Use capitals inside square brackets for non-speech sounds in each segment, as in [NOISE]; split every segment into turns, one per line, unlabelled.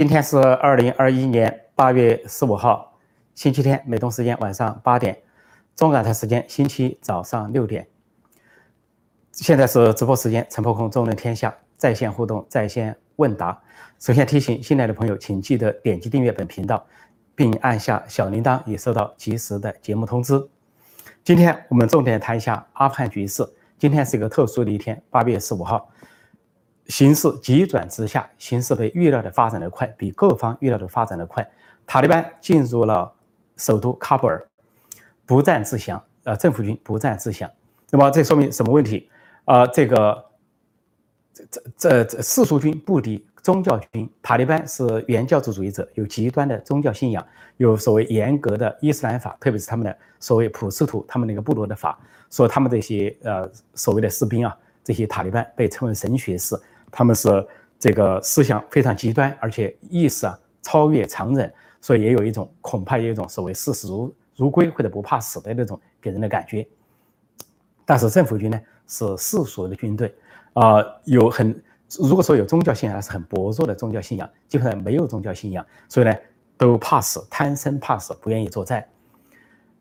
今天是二零二一年八月十五号，星期天，美东时间晚上八点，中港台时间星期早上六点。现在是直播时间，陈破空中论天下在线互动、在线问答。首先提醒新来的朋友，请记得点击订阅本频道，并按下小铃铛，以收到及时的节目通知。今天我们重点谈一下阿富汗局势。今天是一个特殊的一天，八月十五号。形势急转直下，形势被预料的发展的快，比各方预料的发展的快。塔利班进入了首都喀布尔，不战自降。呃，政府军不战自降。那么这说明什么问题？呃，这个这这这世俗军不敌宗教军。塔利班是原教旨主义者，有极端的宗教信仰，有所谓严格的伊斯兰法，特别是他们的所谓普什图，他们那个部落的法，说他们这些呃所谓的士兵啊，这些塔利班被称为神学士。他们是这个思想非常极端，而且意识啊超越常人，所以也有一种恐怕也有一种所谓视死如如归或者不怕死的那种给人的感觉。但是政府军呢是世俗的军队，啊，有很如果说有宗教信仰，是很薄弱的宗教信仰，基本上没有宗教信仰，所以呢都怕死，贪生怕死，不愿意作战。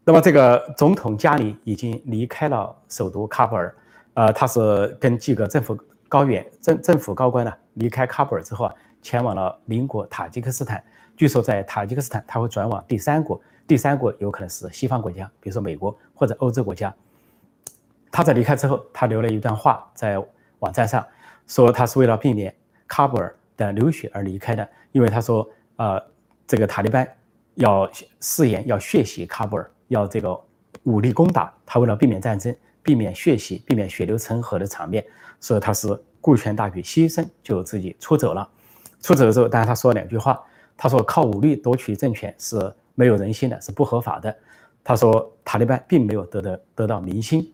那么这个总统加里已经离开了首都喀布尔，呃，他是跟几个政府。高远政政府高官呢离开喀布尔之后啊，前往了邻国塔吉克斯坦。据说在塔吉克斯坦他会转往第三国，第三国有可能是西方国家，比如说美国或者欧洲国家。他在离开之后，他留了一段话在网站上，说他是为了避免喀布尔的流血而离开的，因为他说，呃，这个塔利班要誓言要血洗喀布尔，要这个武力攻打，他为了避免战争，避免血洗，避免血流成河的场面。所以他是顾全大局，牺牲就自己出走了。出走的时候，当然他说了两句话，他说靠武力夺取政权是没有人性的，是不合法的。他说塔利班并没有得到得到民心。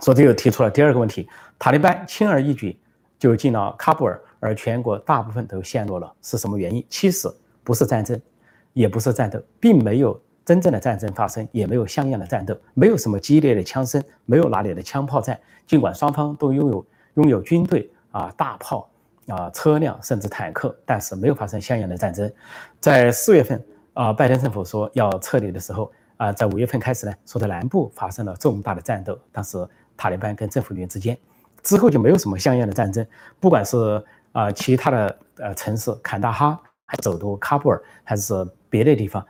所以这又提出了第二个问题：塔利班轻而易举就进了喀布尔，而全国大部分都陷落了，是什么原因？其实不是战争，也不是战斗，并没有真正的战争发生，也没有像样的战斗，没有什么激烈的枪声，没有哪里的枪炮战。尽管双方都拥有拥有军队啊、大炮啊、车辆，甚至坦克，但是没有发生像样的战争。在四月份啊，拜登政府说要撤离的时候啊，在五月份开始呢，说在南部发生了重大的战斗，当时塔利班跟政府军之间，之后就没有什么像样的战争。不管是啊其他的呃城市坎大哈，还首都喀布尔，还是别的地方，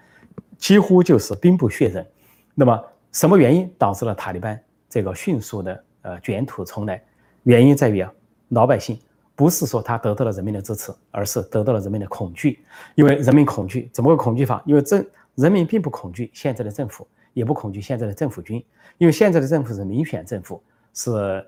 几乎就是兵不血刃。那么什么原因导致了塔利班这个迅速的？呃，卷土重来，原因在于啊，老百姓不是说他得到了人民的支持，而是得到了人民的恐惧。因为人民恐惧，怎么个恐惧法？因为政人民并不恐惧现在的政府，也不恐惧现在的政府军，因为现在的政府是民选政府，是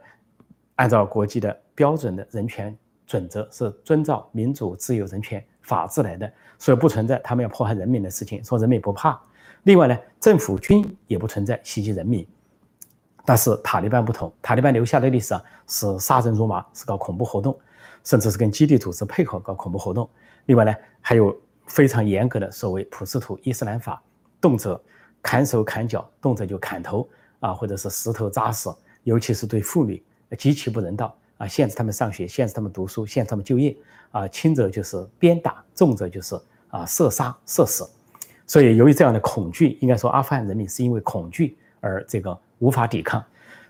按照国际的标准的人权准则，是遵照民主、自由、人权、法治来的，所以不存在他们要迫害人民的事情。说人民不怕。另外呢，政府军也不存在袭击人民。但是塔利班不同，塔利班留下的历史啊是杀人如麻，是搞恐怖活动，甚至是跟基地组织配合搞恐怖活动。另外呢，还有非常严格的所谓普什图伊斯兰法，动辄砍手砍脚，动辄就砍头啊，或者是石头砸死，尤其是对妇女极其不人道啊，限制他们上学，限制他们读书，限制他们就业啊，轻者就是鞭打，重者就是啊射杀射死。所以由于这样的恐惧，应该说阿富汗人民是因为恐惧而这个。无法抵抗，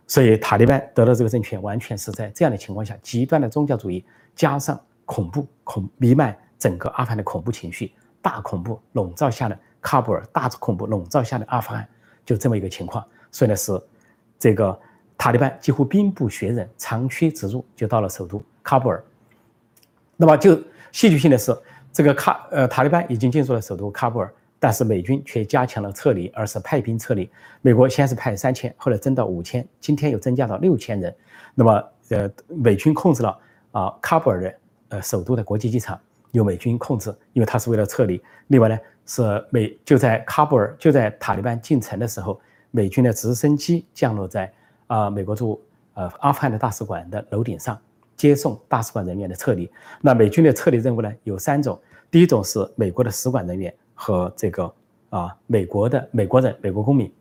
所以塔利班得到这个政权，完全是在这样的情况下，极端的宗教主义加上恐怖恐弥漫整个阿富汗的恐怖情绪，大恐怖笼罩下的喀布尔，大恐怖笼罩下的阿富汗，就这么一个情况。所以呢，是这个塔利班几乎兵不血刃，长驱直入，就到了首都喀布尔。那么就戏剧性的是，这个喀呃塔利班已经进入了首都喀布尔。但是美军却加强了撤离，而是派兵撤离。美国先是派三千，后来增到五千，今天又增加到六千人。那么，呃，美军控制了啊喀布尔的呃首都的国际机场，由美军控制，因为它是为了撤离。另外呢，是美就在喀布尔就在塔利班进城的时候，美军的直升机降落在啊美国驻呃阿富汗的大使馆的楼顶上，接送大使馆人员的撤离。那美军的撤离任务呢有三种，第一种是美国的使馆人员。和这个啊，美国的美国人、美国公民。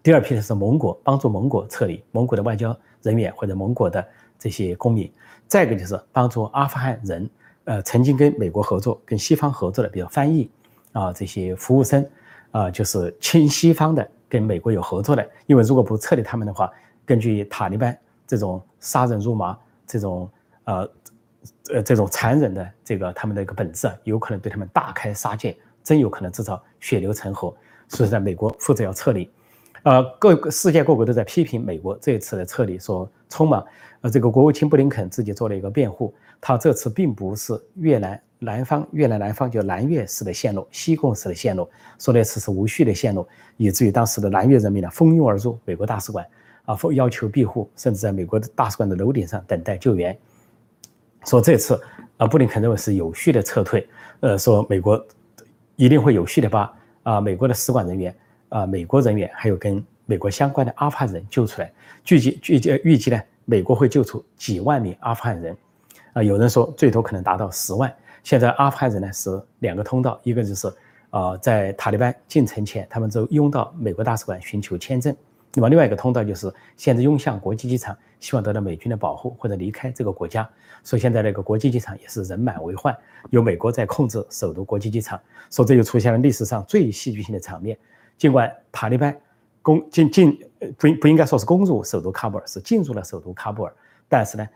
第二批的是盟国，帮助盟国撤离，盟国的外交人员或者盟国的这些公民。再一个就是帮助阿富汗人呃曾经跟美国合作、跟西方合作的，比如翻译啊这些服务生啊，就是亲西方的，跟美国有合作的。因为如果不撤离他们的话，根据塔利班这种杀人如麻、这种呃呃这种残忍的这个他们的一个本质，有可能对他们大开杀戒，真有可能制造血流成河。所以在美国负责要撤离。呃，各世界各国都在批评美国这一次的撤离，说匆忙。呃，这个国务卿布林肯自己做了一个辩护，他这次并不是越南南方、越南南方就南越式的线路、西贡式的线路，说那次是无序的线路，以至于当时的南越人民呢蜂拥而入美国大使馆，啊，要求庇护，甚至在美国的大使馆的楼顶上等待救援。说这次，啊，布林肯认为是有序的撤退，呃，说美国一定会有序的把啊美国的使馆人员。啊，美国人员还有跟美国相关的阿富汗人救出来，预计预计预计呢，美国会救出几万名阿富汗人，啊，有人说最多可能达到十万。现在阿富汗人呢是两个通道，一个就是啊，在塔利班进城前，他们就拥到美国大使馆寻求签证；那么另外一个通道就是现在涌向国际机场，希望得到美军的保护或者离开这个国家。所以现在那个国际机场也是人满为患，由美国在控制首都国际机场，所以这就出现了历史上最戏剧性的场面。尽管塔利班攻进进不不应该说是攻入首都喀布尔，是进入了首都喀布尔，但是呢，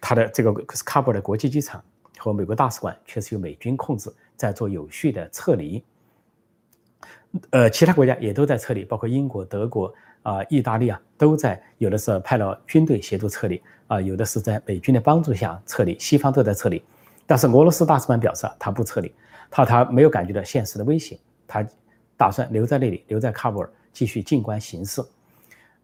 他的这个喀布尔的国际机场和美国大使馆却是由美军控制，在做有序的撤离。呃，其他国家也都在撤离，包括英国、德国啊、意大利啊，都在有的是派了军队协助撤离啊，有的是在美军的帮助下撤离，西方都在撤离。但是俄罗斯大使馆表示他不撤离，他他没有感觉到现实的威胁，他。打算留在那里，留在喀布尔继续静观形势。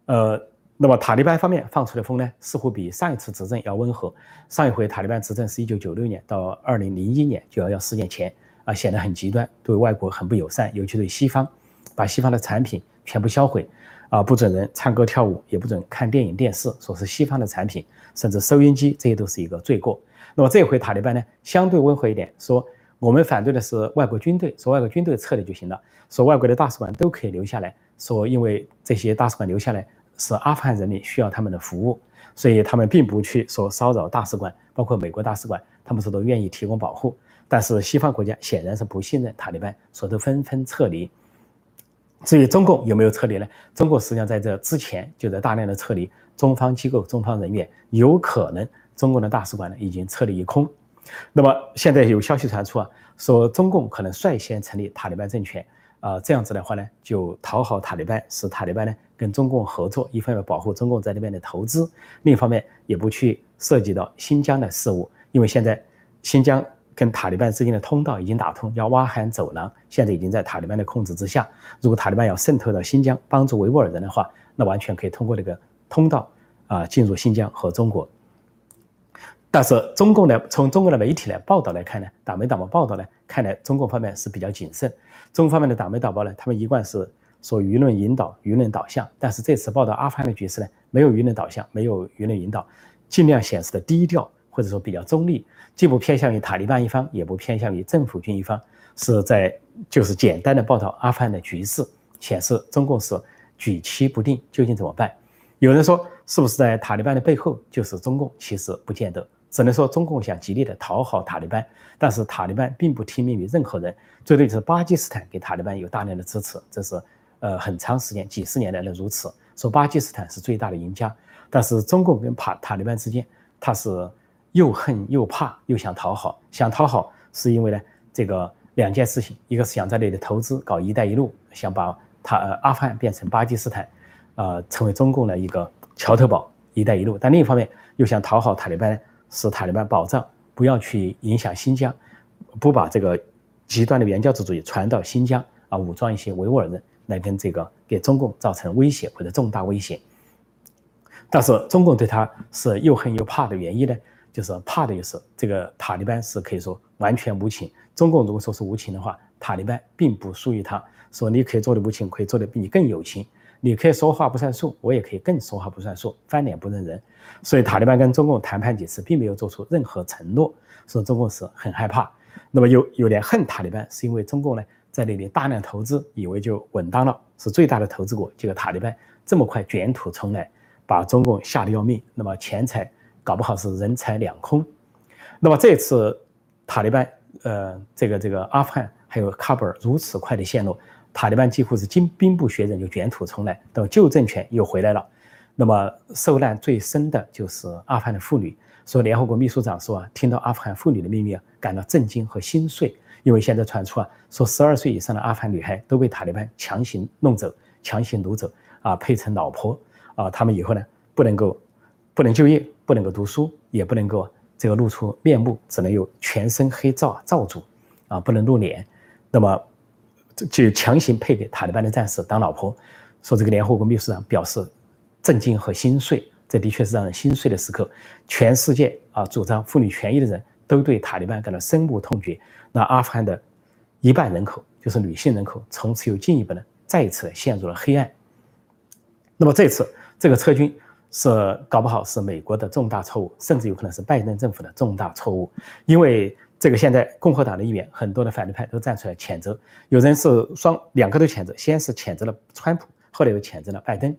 呃，那么塔利班方面放出的风呢，似乎比上一次执政要温和。上一回塔利班执政是一九九六年到二零零一年，九幺幺事件前啊，显得很极端，对外国很不友善，尤其对西方，把西方的产品全部销毁，啊，不准人唱歌跳舞，也不准看电影电视，说是西方的产品，甚至收音机，这些都是一个罪过。那么这回塔利班呢，相对温和一点，说。我们反对的是外国军队，说外国军队撤离就行了，说外国的大使馆都可以留下来，说因为这些大使馆留下来是阿富汗人民需要他们的服务，所以他们并不去说骚扰大使馆，包括美国大使馆，他们说都愿意提供保护。但是西方国家显然是不信任塔利班，说都纷纷撤离。至于中共有没有撤离呢？中国实际上在这之前就在大量的撤离中方机构、中方人员，有可能中国的大使馆呢已经撤离一空。那么现在有消息传出啊，说中共可能率先成立塔利班政权啊，这样子的话呢，就讨好塔利班，使塔利班呢跟中共合作，一方面保护中共在那边的投资，另一方面也不去涉及到新疆的事务，因为现在新疆跟塔利班之间的通道已经打通，叫瓦罕走廊，现在已经在塔利班的控制之下。如果塔利班要渗透到新疆，帮助维吾尔人的话，那完全可以通过这个通道啊进入新疆和中国。但是中共的从中国的媒体来报道来看呢，党媒党报报道呢，看来中共方面是比较谨慎。中共方面的党媒党报呢，他们一贯是说舆论引导、舆论导向。但是这次报道阿富汗的局势呢，没有舆论导向，没有舆论引导，尽量显示的低调，或者说比较中立，既不偏向于塔利班一方，也不偏向于政府军一方，是在就是简单的报道阿富汗的局势，显示中共是举棋不定，究竟怎么办？有人说，是不是在塔利班的背后就是中共？其实不见得。只能说中共想极力的讨好塔利班，但是塔利班并不听命于任何人。最多是巴基斯坦给塔利班有大量的支持，这是呃很长时间几十年来的如此。说巴基斯坦是最大的赢家，但是中共跟塔塔利班之间，他是又恨又怕又想讨好。想讨好是因为呢这个两件事情，一个是想在那里投资搞“一带一路”，想把他呃阿富汗变成巴基斯坦，呃成为中共的一个桥头堡“一带一路”。但另一方面又想讨好塔利班。使塔利班保障不要去影响新疆，不把这个极端的原教旨主义传到新疆啊，武装一些维吾尔人来跟这个给中共造成威胁或者重大威胁。但是中共对他是又恨又怕的原因呢，就是怕的意思这个塔利班是可以说完全无情。中共如果说是无情的话，塔利班并不输于他。说你可以做的无情，可以做的比你更有情。你可以说话不算数，我也可以更说话不算数，翻脸不认人。所以塔利班跟中共谈判几次，并没有做出任何承诺，说中共是很害怕。那么有有点恨塔利班，是因为中共呢在那里大量投资，以为就稳当了，是最大的投资国。结果塔利班这么快卷土重来，把中共吓得要命。那么钱财搞不好是人财两空。那么这次塔利班，呃，这个这个阿富汗还有喀布尔如此快的陷落，塔利班几乎是经兵不血刃就卷土重来，等旧政权又回来了。那么受难最深的就是阿富汗的妇女。说联合国秘书长说啊，听到阿富汗妇女的秘密啊，感到震惊和心碎，因为现在传出啊，说十二岁以上的阿富汗女孩都被塔利班强行弄走、强行掳走啊，配成老婆啊，他们以后呢不能够不能就业，不能够读书，也不能够这个露出面目，只能有全身黑罩罩住啊，不能露脸，那么就强行配给塔利班的战士当老婆。说这个联合国秘书长表示。震惊和心碎，这的确是让人心碎的时刻。全世界啊，主张妇女权益的人都对塔利班感到深恶痛绝。那阿富汗的一半人口就是女性人口，从此又进一步的再一次陷入了黑暗。那么这次这个撤军是搞不好是美国的重大错误，甚至有可能是拜登政府的重大错误。因为这个现在共和党的议员很多的反对派都站出来谴责，有人是双两个都谴责，先是谴责了川普，后来又谴责了拜登。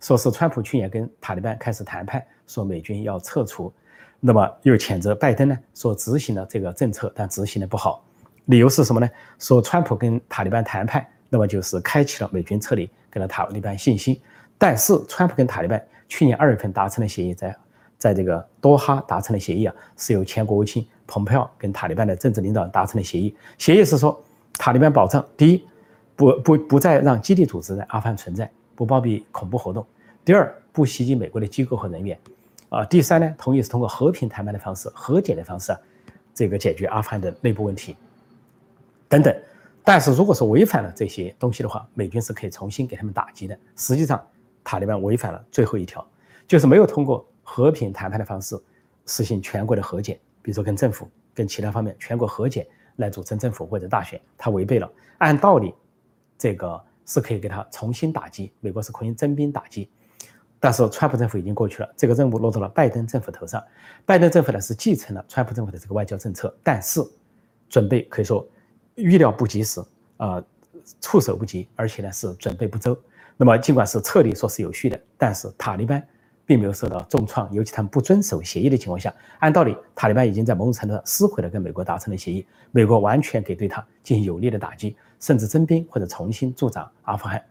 说是川普去年跟塔利班开始谈判，说美军要撤出，那么又谴责拜登呢，说执行了这个政策，但执行的不好。理由是什么呢？说川普跟塔利班谈判，那么就是开启了美军撤离，给了塔利班信心。但是川普跟塔利班去年二月份达成的协议，在在这个多哈达成的协议啊，是由前国务卿蓬佩奥跟塔利班的政治领导人达成的协议。协议是说，塔利班保障第一，不不不再让基地组织在阿富汗存在。不包庇恐怖活动。第二，不袭击美国的机构和人员。啊，第三呢，同意是通过和平谈判的方式、和解的方式，这个解决阿富汗的内部问题。等等。但是，如果是违反了这些东西的话，美军是可以重新给他们打击的。实际上，塔利班违反了最后一条，就是没有通过和平谈判的方式实行全国的和解，比如说跟政府、跟其他方面全国和解来组成政府或者大选，他违背了。按道理，这个。是可以给他重新打击，美国是可以征兵打击，但是川普政府已经过去了，这个任务落到了拜登政府头上。拜登政府呢是继承了川普政府的这个外交政策，但是准备可以说预料不及时啊，措手不及，而且呢是准备不周。那么尽管是撤离说是有序的，但是塔利班并没有受到重创，尤其他们不遵守协议的情况下，按道理塔利班已经在某种程度上撕毁了跟美国达成的协议，美国完全可以对他进行有力的打击。甚至征兵或者重新驻扎阿富汗，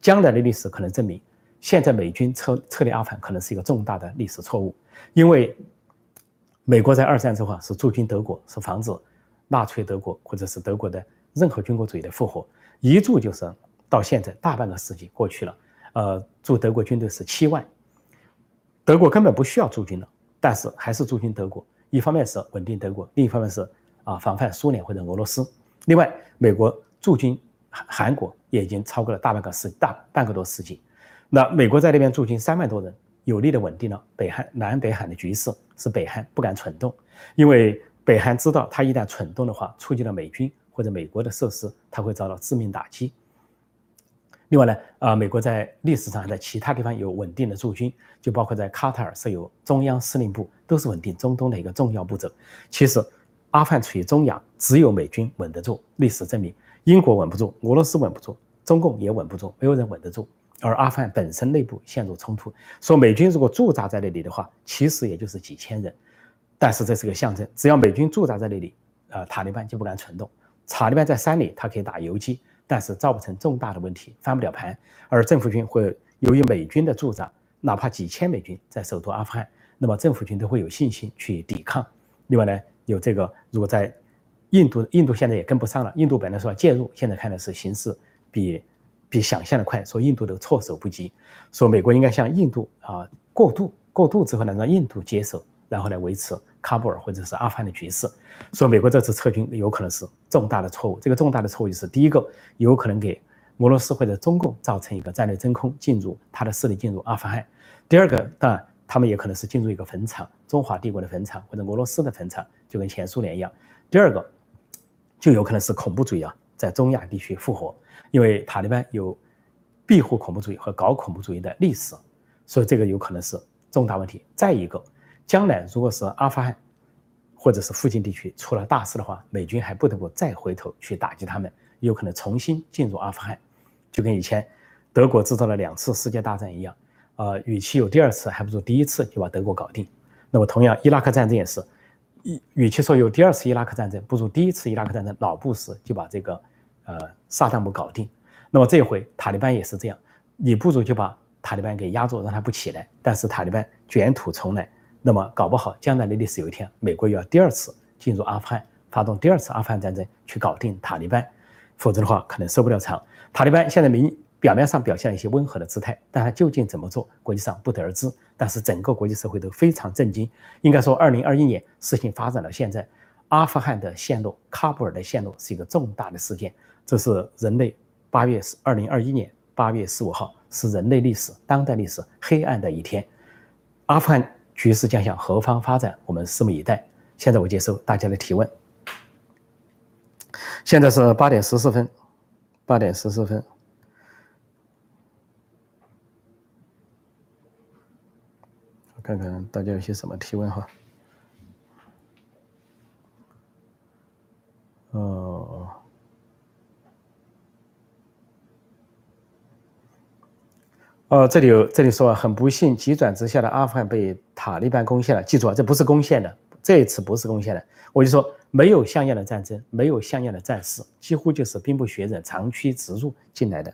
将来的历史可能证明，现在美军撤撤离阿富汗可能是一个重大的历史错误，因为美国在二战之后是驻军德国，是防止纳粹德国或者是德国的任何军国主义的复活，一驻就是到现在大半个世纪过去了，呃，驻德国军队是七万，德国根本不需要驻军了，但是还是驻军德国，一方面是稳定德国，另一方面是啊防范苏联或者俄罗斯，另外美国。驻军韩韩国也已经超过了大半个世大半个多世纪，那美国在那边驻军三万多人，有力的稳定了北韩南北韩的局势，使北韩不敢蠢动，因为北韩知道他一旦蠢动的话，触及了美军或者美国的设施，他会遭到致命打击。另外呢，啊，美国在历史上还在其他地方有稳定的驻军，就包括在卡塔尔设有中央司令部，都是稳定中东的一个重要步骤。其实，阿富汗处于中亚，只有美军稳得住。历史证明。英国稳不住，俄罗斯稳不住，中共也稳不住，没有人稳得住。而阿富汗本身内部陷入冲突，说美军如果驻扎在那里的话，其实也就是几千人，但是这是个象征。只要美军驻扎在那里，呃，塔利班就不敢蠢动。塔利班在山里，他可以打游击，但是造不成重大的问题，翻不了盘。而政府军会由于美军的驻扎，哪怕几千美军在首都阿富汗，那么政府军都会有信心去抵抗。另外呢，有这个如果在。印度，印度现在也跟不上了。印度本来说要介入，现在看的是形势比比想象的快，说印度都措手不及，说美国应该向印度啊过渡，过渡之后呢，让印度接手，然后来维持喀布尔或者是阿富汗的局势。说美国这次撤军有可能是重大的错误，这个重大的错误就是第一个，有可能给俄罗斯或者中共造成一个战略真空，进入他的势力进入阿富汗。第二个，当然他们也可能是进入一个坟场，中华帝国的坟场或者俄罗斯的坟场，就跟前苏联一样。第二个。就有可能是恐怖主义啊，在中亚地区复活，因为塔利班有庇护恐怖主义和搞恐怖主义的历史，所以这个有可能是重大问题。再一个，将来如果是阿富汗或者是附近地区出了大事的话，美军还不得不再回头去打击他们，有可能重新进入阿富汗，就跟以前德国制造了两次世界大战一样，呃，与其有第二次，还不如第一次就把德国搞定。那么同样，伊拉克战争也是。与其说有第二次伊拉克战争，不如第一次伊拉克战争老布什就把这个呃萨达姆搞定。那么这回塔利班也是这样，你不如就把塔利班给压住，让他不起来。但是塔利班卷土重来，那么搞不好将来的历史有一天，美国又要第二次进入阿富汗，发动第二次阿富汗战争去搞定塔利班，否则的话可能受不了场。塔利班现在明表面上表现一些温和的姿态，但他究竟怎么做，国际上不得而知。但是整个国际社会都非常震惊。应该说，二零二一年事情发展到现在，阿富汗的陷落，喀布尔的陷落是一个重大的事件。这是人类八月十二零二一年八月十五号，是人类历史当代历史黑暗的一天。阿富汗局势将向何方发展，我们拭目以待。现在我接受大家的提问。现在是八点十四分，八点十四分。我看看大家有些什么提问哈？哦，哦，这里有这里说，很不幸，急转直下的阿富汗被塔利班攻陷了。记住啊，这不是攻陷的，这一次不是攻陷的。我就说，没有像样的战争，没有像样的战事，几乎就是兵不血刃、长驱直入进来的。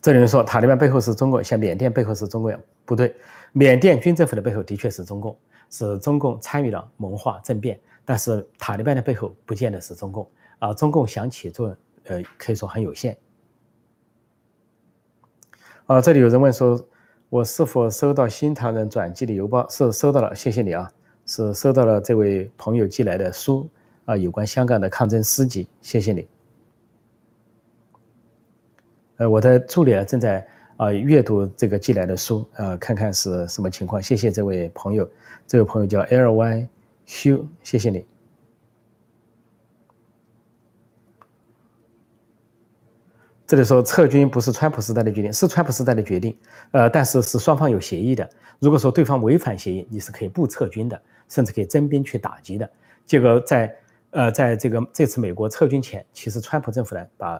这里说塔利班背后是中国，像缅甸背后是中国，不对，缅甸军政府的背后的确是中共，是中共参与了蒙化政变，但是塔利班的背后不见得是中共啊，中共想起作用，呃，可以说很有限。啊，这里有人问说，我是否收到新唐人转寄的邮包？是收到了，谢谢你啊，是收到了这位朋友寄来的书啊，有关香港的抗争诗集，谢谢你。呃，我的助理啊正在啊阅读这个寄来的书，呃，看看是什么情况。谢谢这位朋友，这位朋友叫 L Y Q，谢谢你。这里说撤军不是川普时代的决定，是川普时代的决定，呃，但是是双方有协议的。如果说对方违反协议，你是可以不撤军的，甚至可以征兵去打击的。结果在呃，在这个这次美国撤军前，其实川普政府呢把。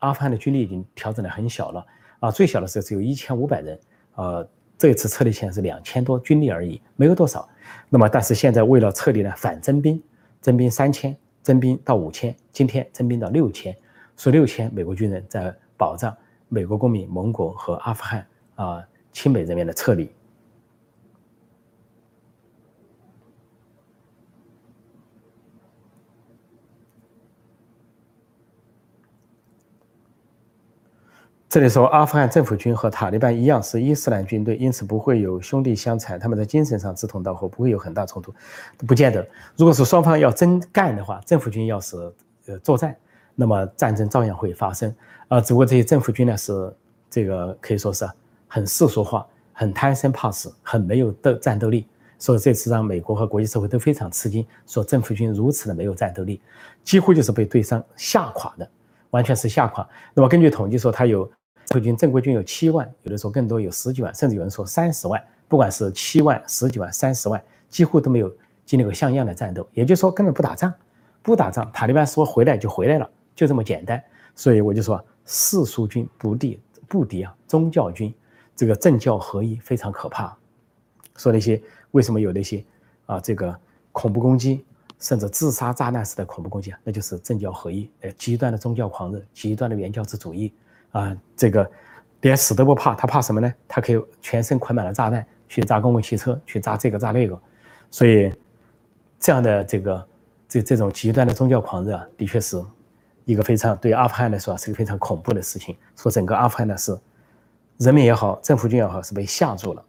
阿富汗的军力已经调整的很小了啊，最小的时候只有一千五百人，呃，这次撤离前是两千多军力而已，没有多少。那么，但是现在为了撤离呢，反征兵，征兵三千，征兵到五千，今天征兵到六千，说六千美国军人在保障美国公民、盟国和阿富汗啊亲美人员的撤离。这里说，阿富汗政府军和塔利班一样是伊斯兰军队，因此不会有兄弟相残，他们在精神上志同道合，不会有很大冲突，不见得。如果是双方要真干的话，政府军要是呃作战，那么战争照样会发生啊。只不过这些政府军呢是这个可以说是很世俗化，很贪生怕死，很没有斗战斗力，所以这次让美国和国际社会都非常吃惊，说政府军如此的没有战斗力，几乎就是被对方吓垮的，完全是吓垮。那么根据统计说，他有。撤军正规军有七万，有的说更多，有十几万，甚至有人说三十万。不管是七万、十几万、三十万，几乎都没有经历过像样的战斗。也就是说，根本不打仗，不打仗。塔利班说回来就回来了，就这么简单。所以我就说，世俗军不敌不敌啊，宗教军这个政教合一非常可怕。说那些为什么有那些啊这个恐怖攻击，甚至自杀炸弹式的恐怖攻击啊，那就是政教合一，呃，极端的宗教狂热，极端的原教旨主义。啊，这个连死都不怕，他怕什么呢？他可以全身捆满了炸弹去炸公共汽车，去炸这个炸那个。所以，这样的这个这这种极端的宗教狂热，的确是一个非常对阿富汗来说是个非常恐怖的事情。说整个阿富汗呢是人民也好，政府军也好，是被吓住了。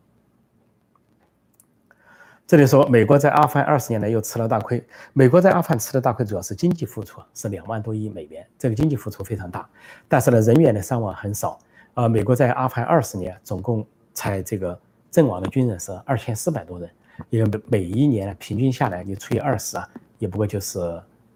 这里说，美国在阿富汗二十年来又吃了大亏。美国在阿富汗吃的大亏主要是经济付出，是两万多亿美元，这个经济付出非常大。但是呢，人员的伤亡很少。啊，美国在阿富汗二十年，总共才这个阵亡的军人是二千四百多人，因为每一年平均下来，你除以二十啊，也不过就是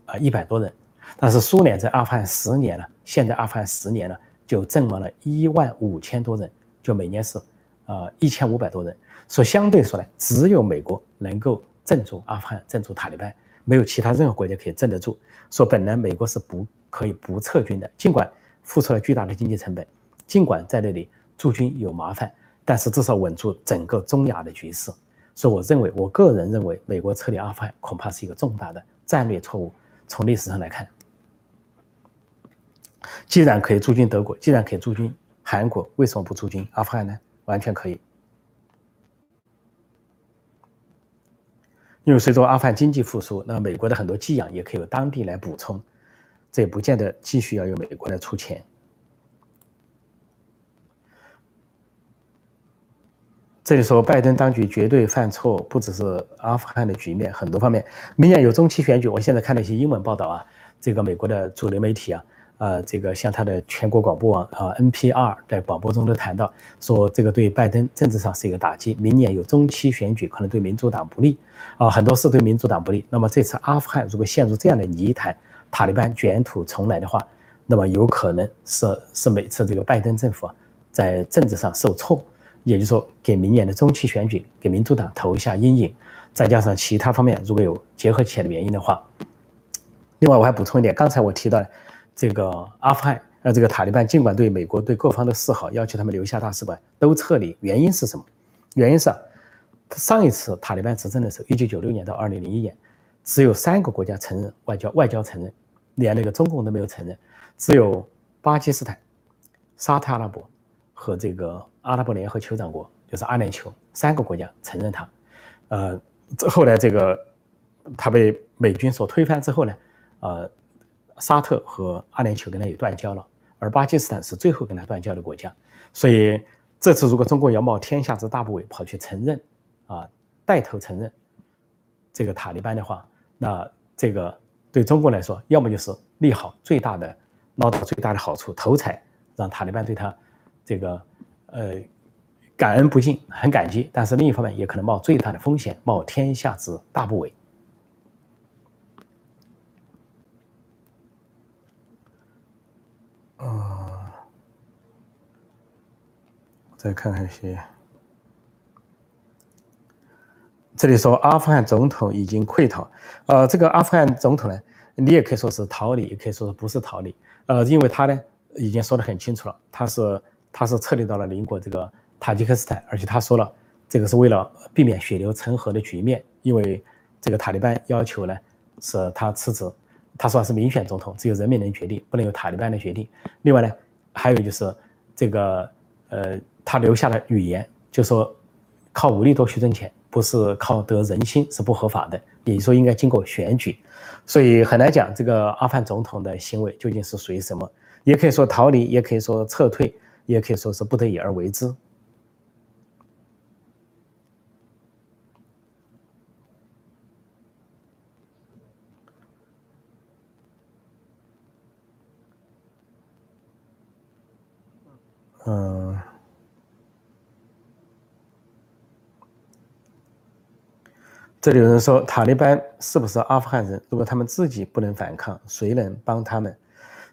啊一百多人。但是苏联在阿富汗十年了，现在阿富汗十年了，就阵亡了一万五千多人，就每年是呃一千五百多人。说相对说来，只有美国能够镇住阿富汗、镇住塔利班，没有其他任何国家可以镇得住。说本来美国是不可以不撤军的，尽管付出了巨大的经济成本，尽管在那里驻军有麻烦，但是至少稳住整个中亚的局势。所以我认为，我个人认为，美国撤离阿富汗恐怕是一个重大的战略错误。从历史上来看，既然可以驻军德国，既然可以驻军韩国，为什么不驻军阿富汗呢？完全可以。因为随着阿富汗经济复苏，那美国的很多寄养也可以由当地来补充，这也不见得继续要由美国来出钱。这里说，拜登当局绝对犯错，不只是阿富汗的局面，很多方面。明年有中期选举，我现在看了一些英文报道啊，这个美国的主流媒体啊，呃，这个像他的全国广播网啊，NPR 在广播中都谈到，说这个对拜登政治上是一个打击。明年有中期选举，可能对民主党不利啊，很多事对民主党不利。那么这次阿富汗如果陷入这样的泥潭，塔利班卷土重来的话，那么有可能是是每次这个拜登政府，在政治上受挫。也就是说，给明年的中期选举，给民主党投一下阴影，再加上其他方面如果有结合起来的原因的话，另外我还补充一点，刚才我提到这个阿富汗，呃，这个塔利班尽管对美国对各方的示好，要求他们留下大使馆都撤离，原因是什么？原因是上一次塔利班执政的时候，一九九六年到二零零一年，只有三个国家承认外交，外交承认，连那个中共都没有承认，只有巴基斯坦、沙特阿拉伯和这个。阿拉伯联合酋长国就是阿联酋三个国家承认他，呃，后来这个他被美军所推翻之后呢，呃，沙特和阿联酋跟他也断交了，而巴基斯坦是最后跟他断交的国家，所以这次如果中国要冒天下之大不韪跑去承认啊，带头承认这个塔利班的话，那这个对中国来说，要么就是利好最大的捞到最大的好处，头彩让塔利班对他这个。呃，感恩不尽，很感激，但是另一方面也可能冒最大的风险，冒天下之大不韪。啊，再看看些，这里说阿富汗总统已经溃逃，呃，这个阿富汗总统呢，你也可以说是逃离，也可以说是不是逃离，呃，因为他呢已经说得很清楚了，他是。他是撤离到了邻国这个塔吉克斯坦，而且他说了，这个是为了避免血流成河的局面，因为这个塔利班要求呢是他辞职，他说是民选总统，只有人民能决定，不能由塔利班来决定。另外呢，还有就是这个呃，他留下了语言，就说靠武力夺取政权不是靠得人心是不合法的，也就说应该经过选举，所以很难讲这个阿富汗总统的行为究竟是属于什么，也可以说逃离，也可以说撤退。也可以说是不得已而为之。嗯，这里有人说，塔利班是不是阿富汗人？如果他们自己不能反抗，谁能帮他们？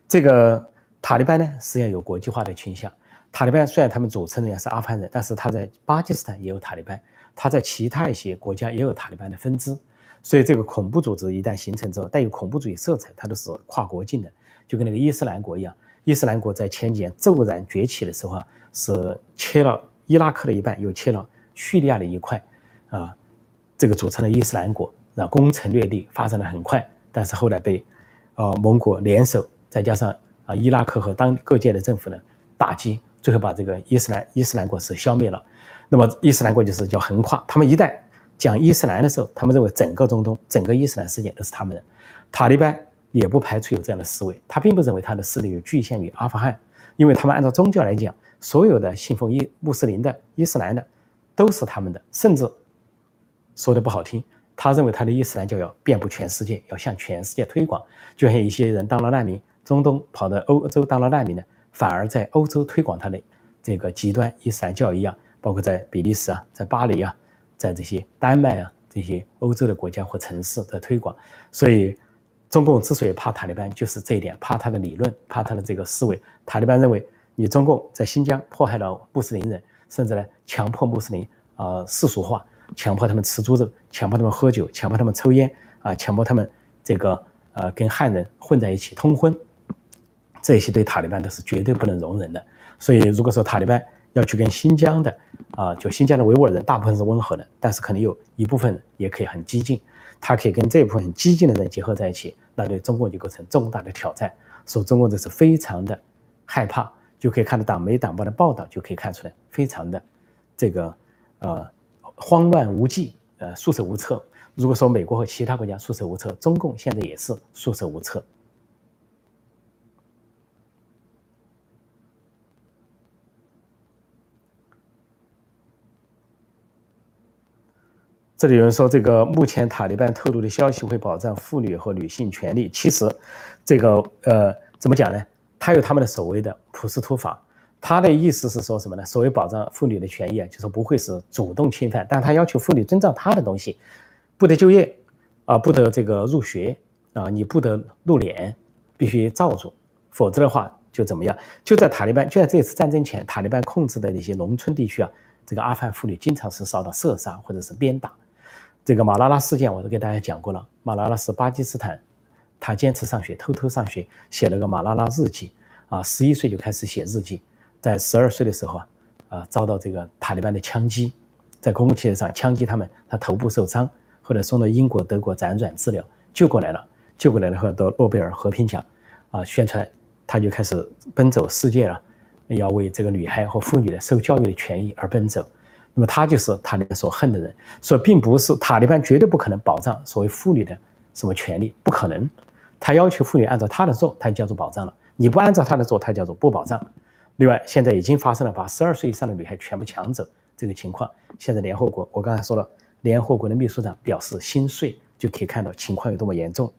这个塔利班呢，实际上有国际化的倾向。塔利班虽然他们组成人员是阿富汗人，但是他在巴基斯坦也有塔利班，他在其他一些国家也有塔利班的分支，所以这个恐怖组织一旦形成之后，带有恐怖主义色彩，它都是跨国境的，就跟那个伊斯兰国一样。伊斯兰国在前几年骤然崛起的时候啊，是切了伊拉克的一半，又切了叙利亚的一块，啊，这个组成了伊斯兰国，然后攻城略地，发展的很快，但是后来被，呃，盟国联手，再加上啊伊拉克和当各界的政府呢打击。最后把这个伊斯兰伊斯兰国是消灭了，那么伊斯兰国就是叫横跨。他们一旦讲伊斯兰的时候，他们认为整个中东、整个伊斯兰世界都是他们的。塔利班也不排除有这样的思维，他并不认为他的势力有局限于阿富汗，因为他们按照宗教来讲，所有的信奉伊穆斯林的伊斯兰的都是他们的，甚至说的不好听，他认为他的伊斯兰教要遍布全世界，要向全世界推广。就像一些人当了难民，中东跑到欧洲当了难民的。反而在欧洲推广他的这个极端伊斯兰教一样，包括在比利时啊，在巴黎啊，在这些丹麦啊这些欧洲的国家或城市的推广。所以，中共之所以怕塔利班，就是这一点，怕他的理论，怕他的这个思维。塔利班认为，你中共在新疆迫害了穆斯林人，甚至呢强迫穆斯林啊世俗化，强迫他们吃猪肉，强迫他们喝酒，强迫他们抽烟啊，强迫他们这个呃跟汉人混在一起通婚。这些对塔利班都是绝对不能容忍的，所以如果说塔利班要去跟新疆的啊，就新疆的维吾尔人大部分是温和的，但是可能有一部分也可以很激进，他可以跟这部分激进的人结合在一起，那对中共就构成重大的挑战。所以中共这是非常的害怕，就可以看到党媒党报的报道就可以看出来，非常的这个呃慌乱无计，呃束手无策。如果说美国和其他国家束手无策，中共现在也是束手无策。这里有人说，这个目前塔利班透露的消息会保障妇女和女性权利。其实，这个呃，怎么讲呢？他有他们的所谓的普什图法，他的意思是说什么呢？所谓保障妇女的权益啊，就是不会是主动侵犯，但他要求妇女遵照他的东西，不得就业，啊，不得这个入学，啊，你不得露脸，必须罩住，否则的话就怎么样？就在塔利班就在这次战争前，塔利班控制的那些农村地区啊，这个阿富汗妇女经常是遭到射杀或者是鞭打。这个马拉拉事件我都给大家讲过了。马拉拉是巴基斯坦，他坚持上学，偷偷上学，写了个马拉拉日记啊，十一岁就开始写日记，在十二岁的时候啊，啊遭到这个塔利班的枪击，在公共汽车上枪击他们，他头部受伤，后来送到英国、德国辗转治疗，救过来了，救过来了后得诺贝尔和平奖，啊，宣传他就开始奔走世界了，要为这个女孩和妇女的受教育的权益而奔走。那么他就是塔利班所恨的人，所以并不是塔利班绝对不可能保障所谓妇女的什么权利，不可能。他要求妇女按照他的做，他就叫做保障了；你不按照他的做，他叫做不保障。另外，现在已经发生了把十二岁以上的女孩全部抢走这个情况。现在联合国，我刚才说了，联合国的秘书长表示心碎，就可以看到情况有多么严重。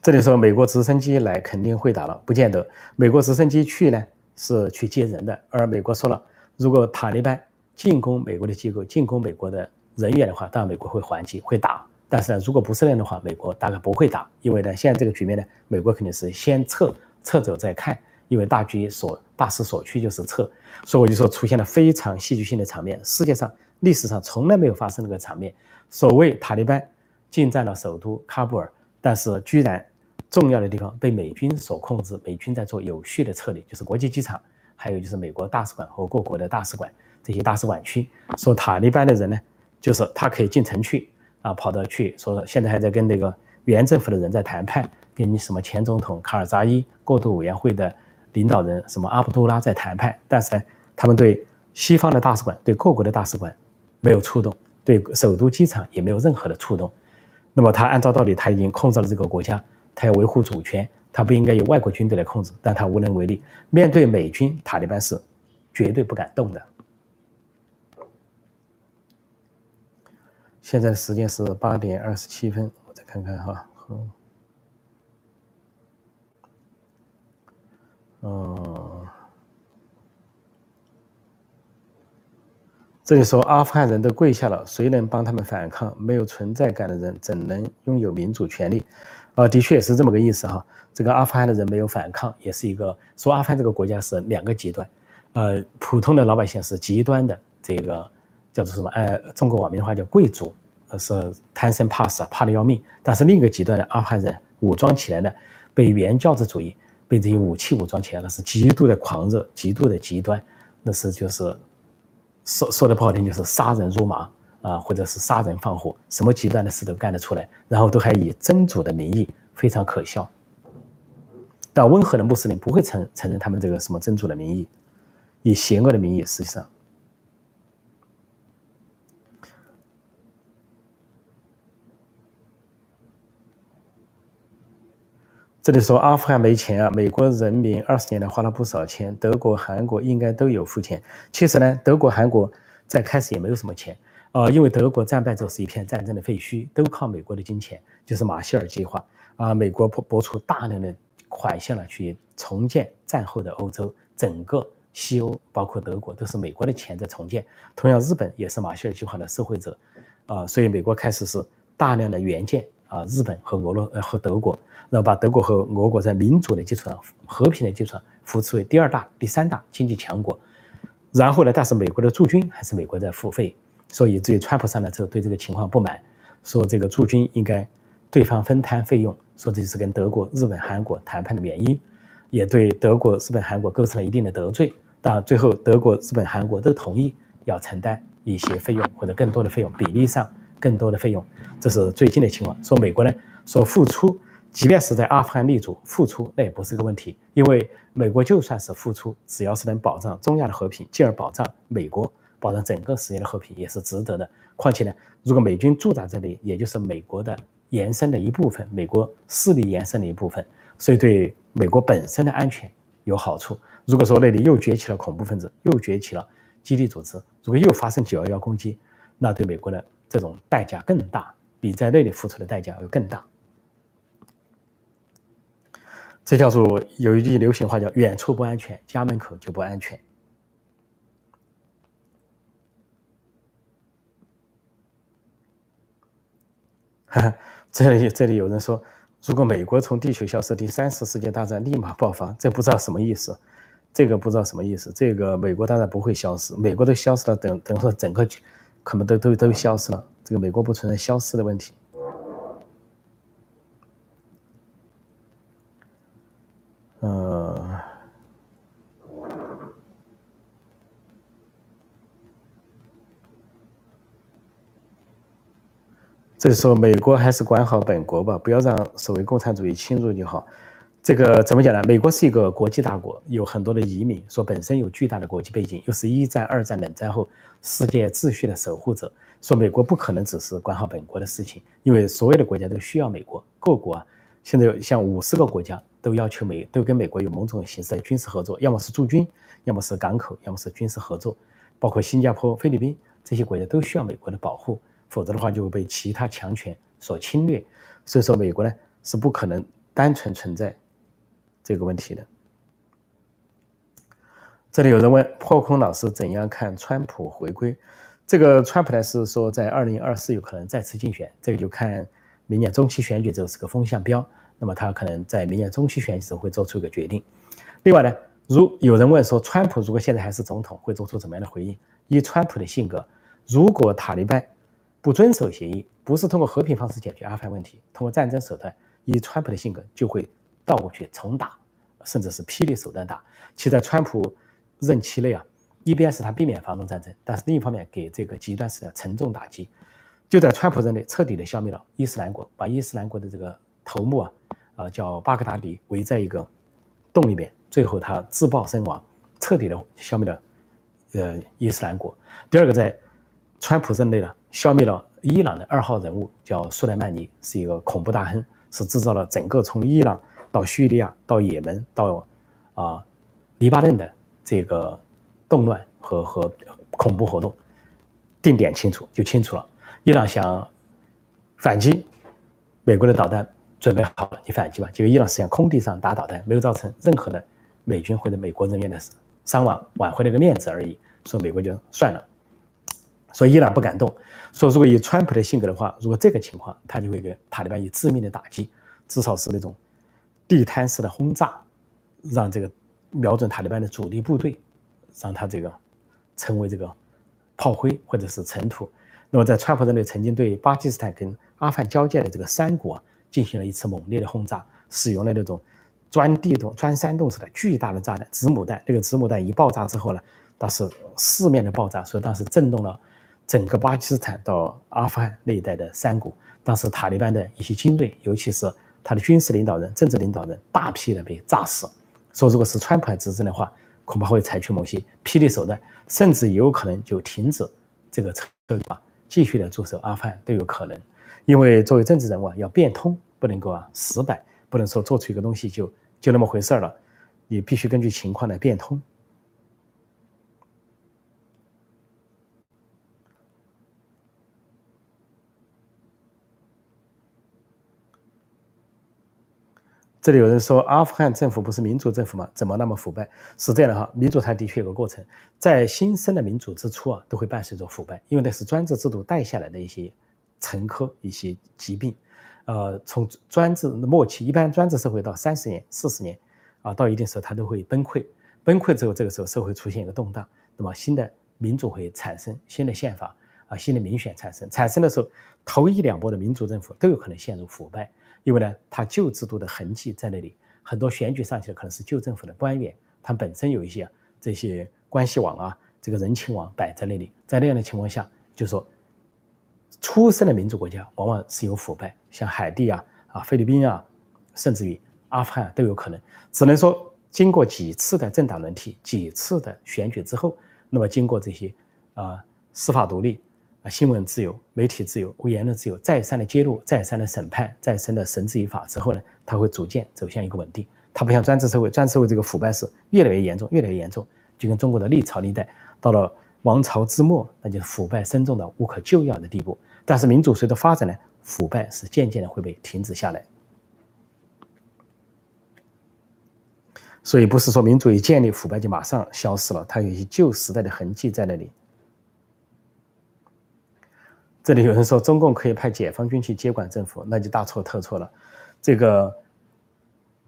这里说美国直升机来肯定会打了，不见得。美国直升机去呢？是去接人的，而美国说了，如果塔利班进攻美国的机构、进攻美国的人员的话，当然美国会还击、会打。但是呢，如果不是那样的话，美国大概不会打，因为呢，现在这个局面呢，美国肯定是先撤，撤走再看，因为大局所大势所趋就是撤。所以我就说出现了非常戏剧性的场面，世界上历史上从来没有发生那个场面。所谓塔利班进占了首都喀布尔，但是居然。重要的地方被美军所控制，美军在做有序的撤离，就是国际机场，还有就是美国大使馆和各国的大使馆这些大使馆区。说塔利班的人呢，就是他可以进城去啊，跑到去说现在还在跟那个原政府的人在谈判，跟你什么前总统卡尔扎伊、过渡委员会的领导人什么阿卜杜拉在谈判，但是呢，他们对西方的大使馆、对各国的大使馆没有触动，对首都机场也没有任何的触动。那么他按照道理，他已经控制了这个国家。他要维护主权，他不应该由外国军队来控制，但他无能为力。面对美军，塔利班是绝对不敢动的。现在时间是八点二十七分，我再看看哈。嗯，这里说阿富汗人都跪下了，谁能帮他们反抗？没有存在感的人怎能拥有民主权利？呃，的确也是这么个意思哈。这个阿富汗的人没有反抗，也是一个说阿富汗这个国家是两个极端，呃，普通的老百姓是极端的这个叫做什么？呃，中国网民的话叫贵族，呃，是贪生怕死，怕的要命。但是另一个极端的阿富汗人武装起来的，被原教旨主义，被这些武器武装起来了，是极度的狂热，极度的极端，那是就是说说的不好听，就是杀人如麻。啊，或者是杀人放火，什么极端的事都干得出来，然后都还以真主的名义，非常可笑。但温和的穆斯林不会承承认他们这个什么真主的名义，以邪恶的名义，实际上。这里说阿富汗没钱啊，美国人民二十年来花了不少钱，德国、韩国应该都有付钱。其实呢，德国、韩国在开始也没有什么钱。啊，因为德国战败之后是一片战争的废墟，都靠美国的金钱，就是马歇尔计划啊。美国拨拨出大量的款项了，去重建战后的欧洲，整个西欧包括德国都是美国的钱在重建。同样，日本也是马歇尔计划的受惠者啊。所以，美国开始是大量的援建啊，日本和俄罗呃和德国，然后把德国和俄国在民主的基础上、和平的基础上扶持为第二大、第三大经济强国。然后呢，但是美国的驻军还是美国在付费。所以，至于川普上来之后对这个情况不满，说这个驻军应该对方分摊费用，说这就是跟德国、日本、韩国谈判的原因。也对德国、日本、韩国构成了一定的得罪。当然，最后德国、日本、韩国都同意要承担一些费用或者更多的费用，比例上更多的费用。这是最近的情况。说美国呢，说付出，即便是在阿富汗立足付出，那也不是个问题，因为美国就算是付出，只要是能保障中亚的和平，进而保障美国、保障整个世界的和平，也是值得的。况且呢，如果美军驻扎这里，也就是美国的延伸的一部分，美国势力延伸的一部分，所以对美国本身的安全有好处。如果说那里又崛起了恐怖分子，又崛起了基地组织，如果又发生九幺幺攻击，那对美国的这种代价更大。比在那里付出的代价要更大，这叫做有一句流行话叫“远处不安全，家门口就不安全”。[LAUGHS] 这里这里有人说，如果美国从地球消失，第三次世界大战立马爆发，这不知道什么意思。这个不知道什么意思。这个美国当然不会消失，美国都消失了，等等说整个可能都都都消失了。这个美国不存在消失的问题。呃，这时候美国还是管好本国吧，不要让所谓共产主义侵入就好。这个怎么讲呢？美国是一个国际大国，有很多的移民，说本身有巨大的国际背景，又是一战、二战、冷战后世界秩序的守护者。说美国不可能只是管好本国的事情，因为所有的国家都需要美国。各国啊，现在像五十个国家都要求美，都跟美国有某种形式的军事合作，要么是驻军，要么是港口，要么是军事合作。包括新加坡、菲律宾这些国家都需要美国的保护，否则的话就会被其他强权所侵略。所以说，美国呢是不可能单纯存在这个问题的。这里有人问破空老师怎样看川普回归？这个川普呢是说在二零二四有可能再次竞选，这个就看明年中期选举，这是个风向标。那么他可能在明年中期选举时候会做出一个决定。另外呢，如有人问说川普如果现在还是总统，会做出怎么样的回应？以川普的性格，如果塔利班不遵守协议，不是通过和平方式解决阿富汗问题，通过战争手段，以川普的性格就会倒过去重打，甚至是霹雳手段打。其在川普任期内啊。一边是他避免发动战争，但是另一方面给这个极端势力沉重打击。就在川普任内，彻底的消灭了伊斯兰国，把伊斯兰国的这个头目啊，啊叫巴格达迪围在一个洞里面，最后他自爆身亡，彻底的消灭了呃伊斯兰国。第二个，在川普任内呢，消灭了伊朗的二号人物，叫苏莱曼尼，是一个恐怖大亨，是制造了整个从伊朗到叙利亚到也门到啊黎巴嫩的这个。动乱和和恐怖活动，定点清楚就清楚了。伊朗想反击，美国的导弹准备好了，你反击吧。结果伊朗实际上空地上打导弹，没有造成任何的美军或者美国人员的伤亡，挽回了个面子而已。所以美国就算了，所以伊朗不敢动。说如果以川普的性格的话，如果这个情况，他就会给塔利班以致命的打击，至少是那种地摊式的轰炸，让这个瞄准塔利班的主力部队。让他这个成为这个炮灰或者是尘土。那么在川普任内，曾经对巴基斯坦跟阿富汗交界的这个山谷进行了一次猛烈的轰炸，使用了那种钻地洞、钻山洞式的巨大的炸弹——子母弹。那个子母弹一爆炸之后呢，当时四面的爆炸，所以当时震动了整个巴基斯坦到阿富汗那一带的山谷。当时塔利班的一些军队，尤其是他的军事领导人、政治领导人，大批的被炸死。说如果是川普执政的话，恐怕会采取某些霹雳手段，甚至有可能就停止这个策略，继续的驻守阿富汗都有可能。因为作为政治人物啊，要变通，不能够啊死板，不能说做出一个东西就就那么回事了，你必须根据情况来变通。这里有人说阿富汗政府不是民主政府吗？怎么那么腐败？是这样的哈，民主它的确有个过程，在新生的民主之初啊，都会伴随着腐败，因为那是专制制度带下来的一些沉疴、一些疾病。呃，从专制末期，一般专制社会到三十年、四十年啊，到一定时候它都会崩溃。崩溃之后，这个时候社会出现一个动荡，那么新的民主会产生，新的宪法啊，新的民选产生。产生的时候，头一两波的民主政府都有可能陷入腐败。因为呢，它旧制度的痕迹在那里，很多选举上去的可能是旧政府的官员，他本身有一些这些关系网啊，这个人情网摆在那里，在那样的情况下，就说出生的民主国家往往是有腐败，像海地啊、啊菲律宾啊，甚至于阿富汗都有可能。只能说经过几次的政党轮替、几次的选举之后，那么经过这些啊司法独立。啊，新闻自由、媒体自由、言论自由再三的揭露、再三的审判、再三的绳之以法之后呢，它会逐渐走向一个稳定。它不像专制社会，专制社会这个腐败是越来越严重、越来越严重，就跟中国的历朝历代到了王朝之末，那就是腐败深重到无可救药的地步。但是民主随着发展呢，腐败是渐渐的会被停止下来。所以不是说民主一建立，腐败就马上消失了，它有一些旧时代的痕迹在那里。这里有人说中共可以派解放军去接管政府，[LAUGHS] 那就大错特错了。这个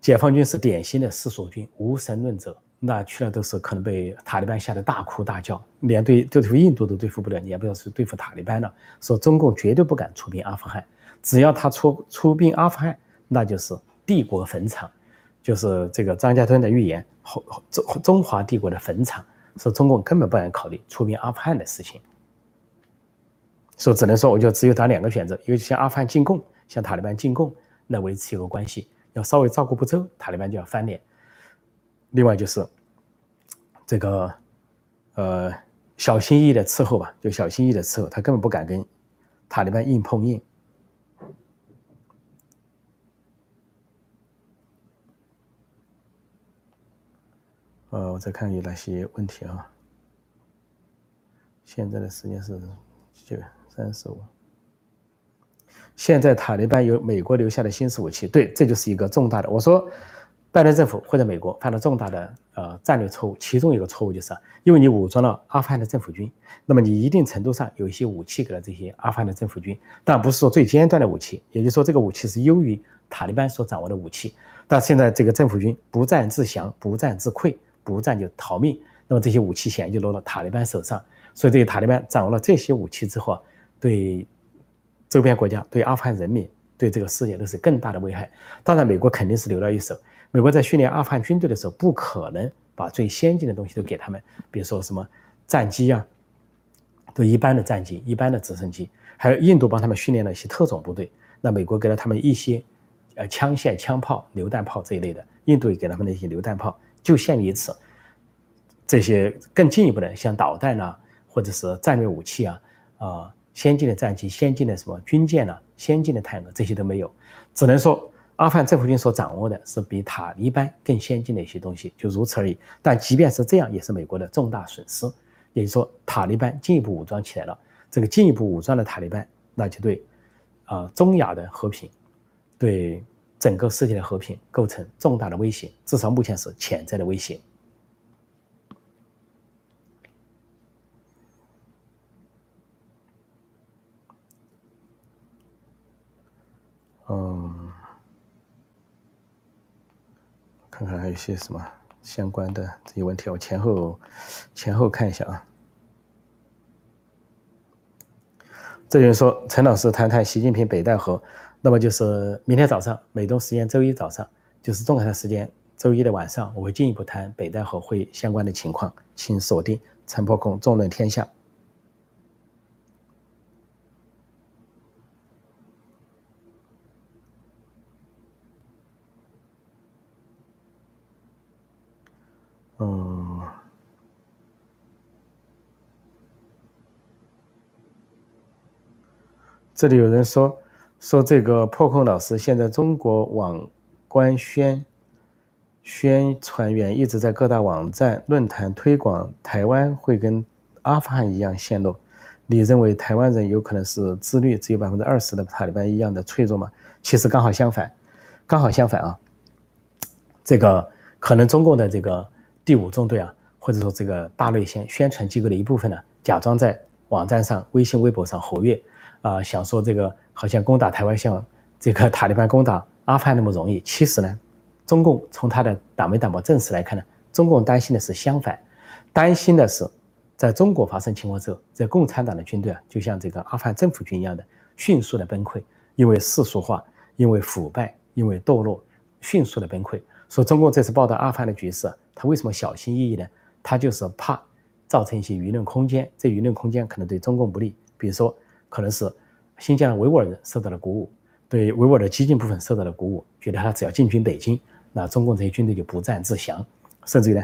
解放军是典型的世俗军，无神论者，那去了都是可能被塔利班吓得大哭大叫，连对对付印度都对付不了，你也不要说对付塔利班了。说中共绝对不敢出兵阿富汗，只要他出出兵阿富汗，那就是帝国坟场，就是这个张家墩的预言，中中华帝国的坟场，说中共根本不敢考虑出兵阿富汗的事情。所以只能说，我就只有打两个选择，一个向阿富汗进贡，向塔利班进贡，来维持一个关系。要稍微照顾不周，塔利班就要翻脸。另外就是这个呃小心翼翼的伺候吧，就小心翼翼的伺候，他根本不敢跟塔利班硬碰硬。呃，我再看有哪些问题啊？现在的时间是就。三十五。现在塔利班有美国留下的新式武器，对，这就是一个重大的。我说，拜登政府或者美国犯了重大的呃战略错误，其中一个错误就是，因为你武装了阿富汗的政府军，那么你一定程度上有一些武器给了这些阿富汗的政府军，但不是说最尖端的武器，也就是说这个武器是优于塔利班所掌握的武器。但现在这个政府军不战自降，不战自溃，不战就逃命，那么这些武器显然就落到塔利班手上。所以这个塔利班掌握了这些武器之后啊。对周边国家、对阿富汗人民、对这个世界都是更大的危害。当然，美国肯定是留了一手。美国在训练阿富汗军队的时候，不可能把最先进的东西都给他们，比如说什么战机啊，都一般的战机、一般的直升机。还有印度帮他们训练了一些特种部队，那美国给了他们一些呃枪械、枪炮、榴弹炮这一类的，印度也给他们那些榴弹炮，就限于此。这些更进一步的，像导弹啊，或者是战略武器啊，啊。先进的战机、先进的什么军舰呢？先进的坦克这些都没有，只能说阿富汗政府军所掌握的是比塔利班更先进的一些东西，就如此而已。但即便是这样，也是美国的重大损失。也就是说，塔利班进一步武装起来了，这个进一步武装的塔利班，那就对啊中亚的和平，对整个世界的和平构成重大的威胁，至少目前是潜在的威胁。看看还有一些什么相关的这些问题，我前后前后看一下啊。这就是说，陈老师谈谈习近平北戴河，那么就是明天早上美东时间周一早上，就是中国的时间周一的晚上，我会进一步谈北戴河会相关的情况，请锁定陈破空纵论天下。这里有人说说这个破空老师，现在中国网官宣宣传员一直在各大网站论坛推广台湾会跟阿富汗一样陷落，你认为台湾人有可能是自律只有百分之二十的塔利班一样的脆弱吗？其实刚好相反，刚好相反啊，这个可能中共的这个。第五纵队啊，或者说这个大内宣宣传机构的一部分呢，假装在网站上、微信、微博上活跃，啊，想说这个好像攻打台湾像这个塔利班攻打阿富汗那么容易。其实呢，中共从他的党没党报正史来看呢，中共担心的是相反，担心的是在中国发生情况之后，这共产党的军队啊，就像这个阿富汗政府军一样的迅速的崩溃，因为世俗化，因为腐败，因为堕落，迅速的崩溃。说中共这次报道阿富汗的局势，他为什么小心翼翼呢？他就是怕造成一些舆论空间，这舆论空间可能对中共不利。比如说，可能是新疆维吾尔人受到了鼓舞，对维吾尔的激进部分受到了鼓舞，觉得他只要进军北京，那中共这些军队就不战自降。甚至于呢，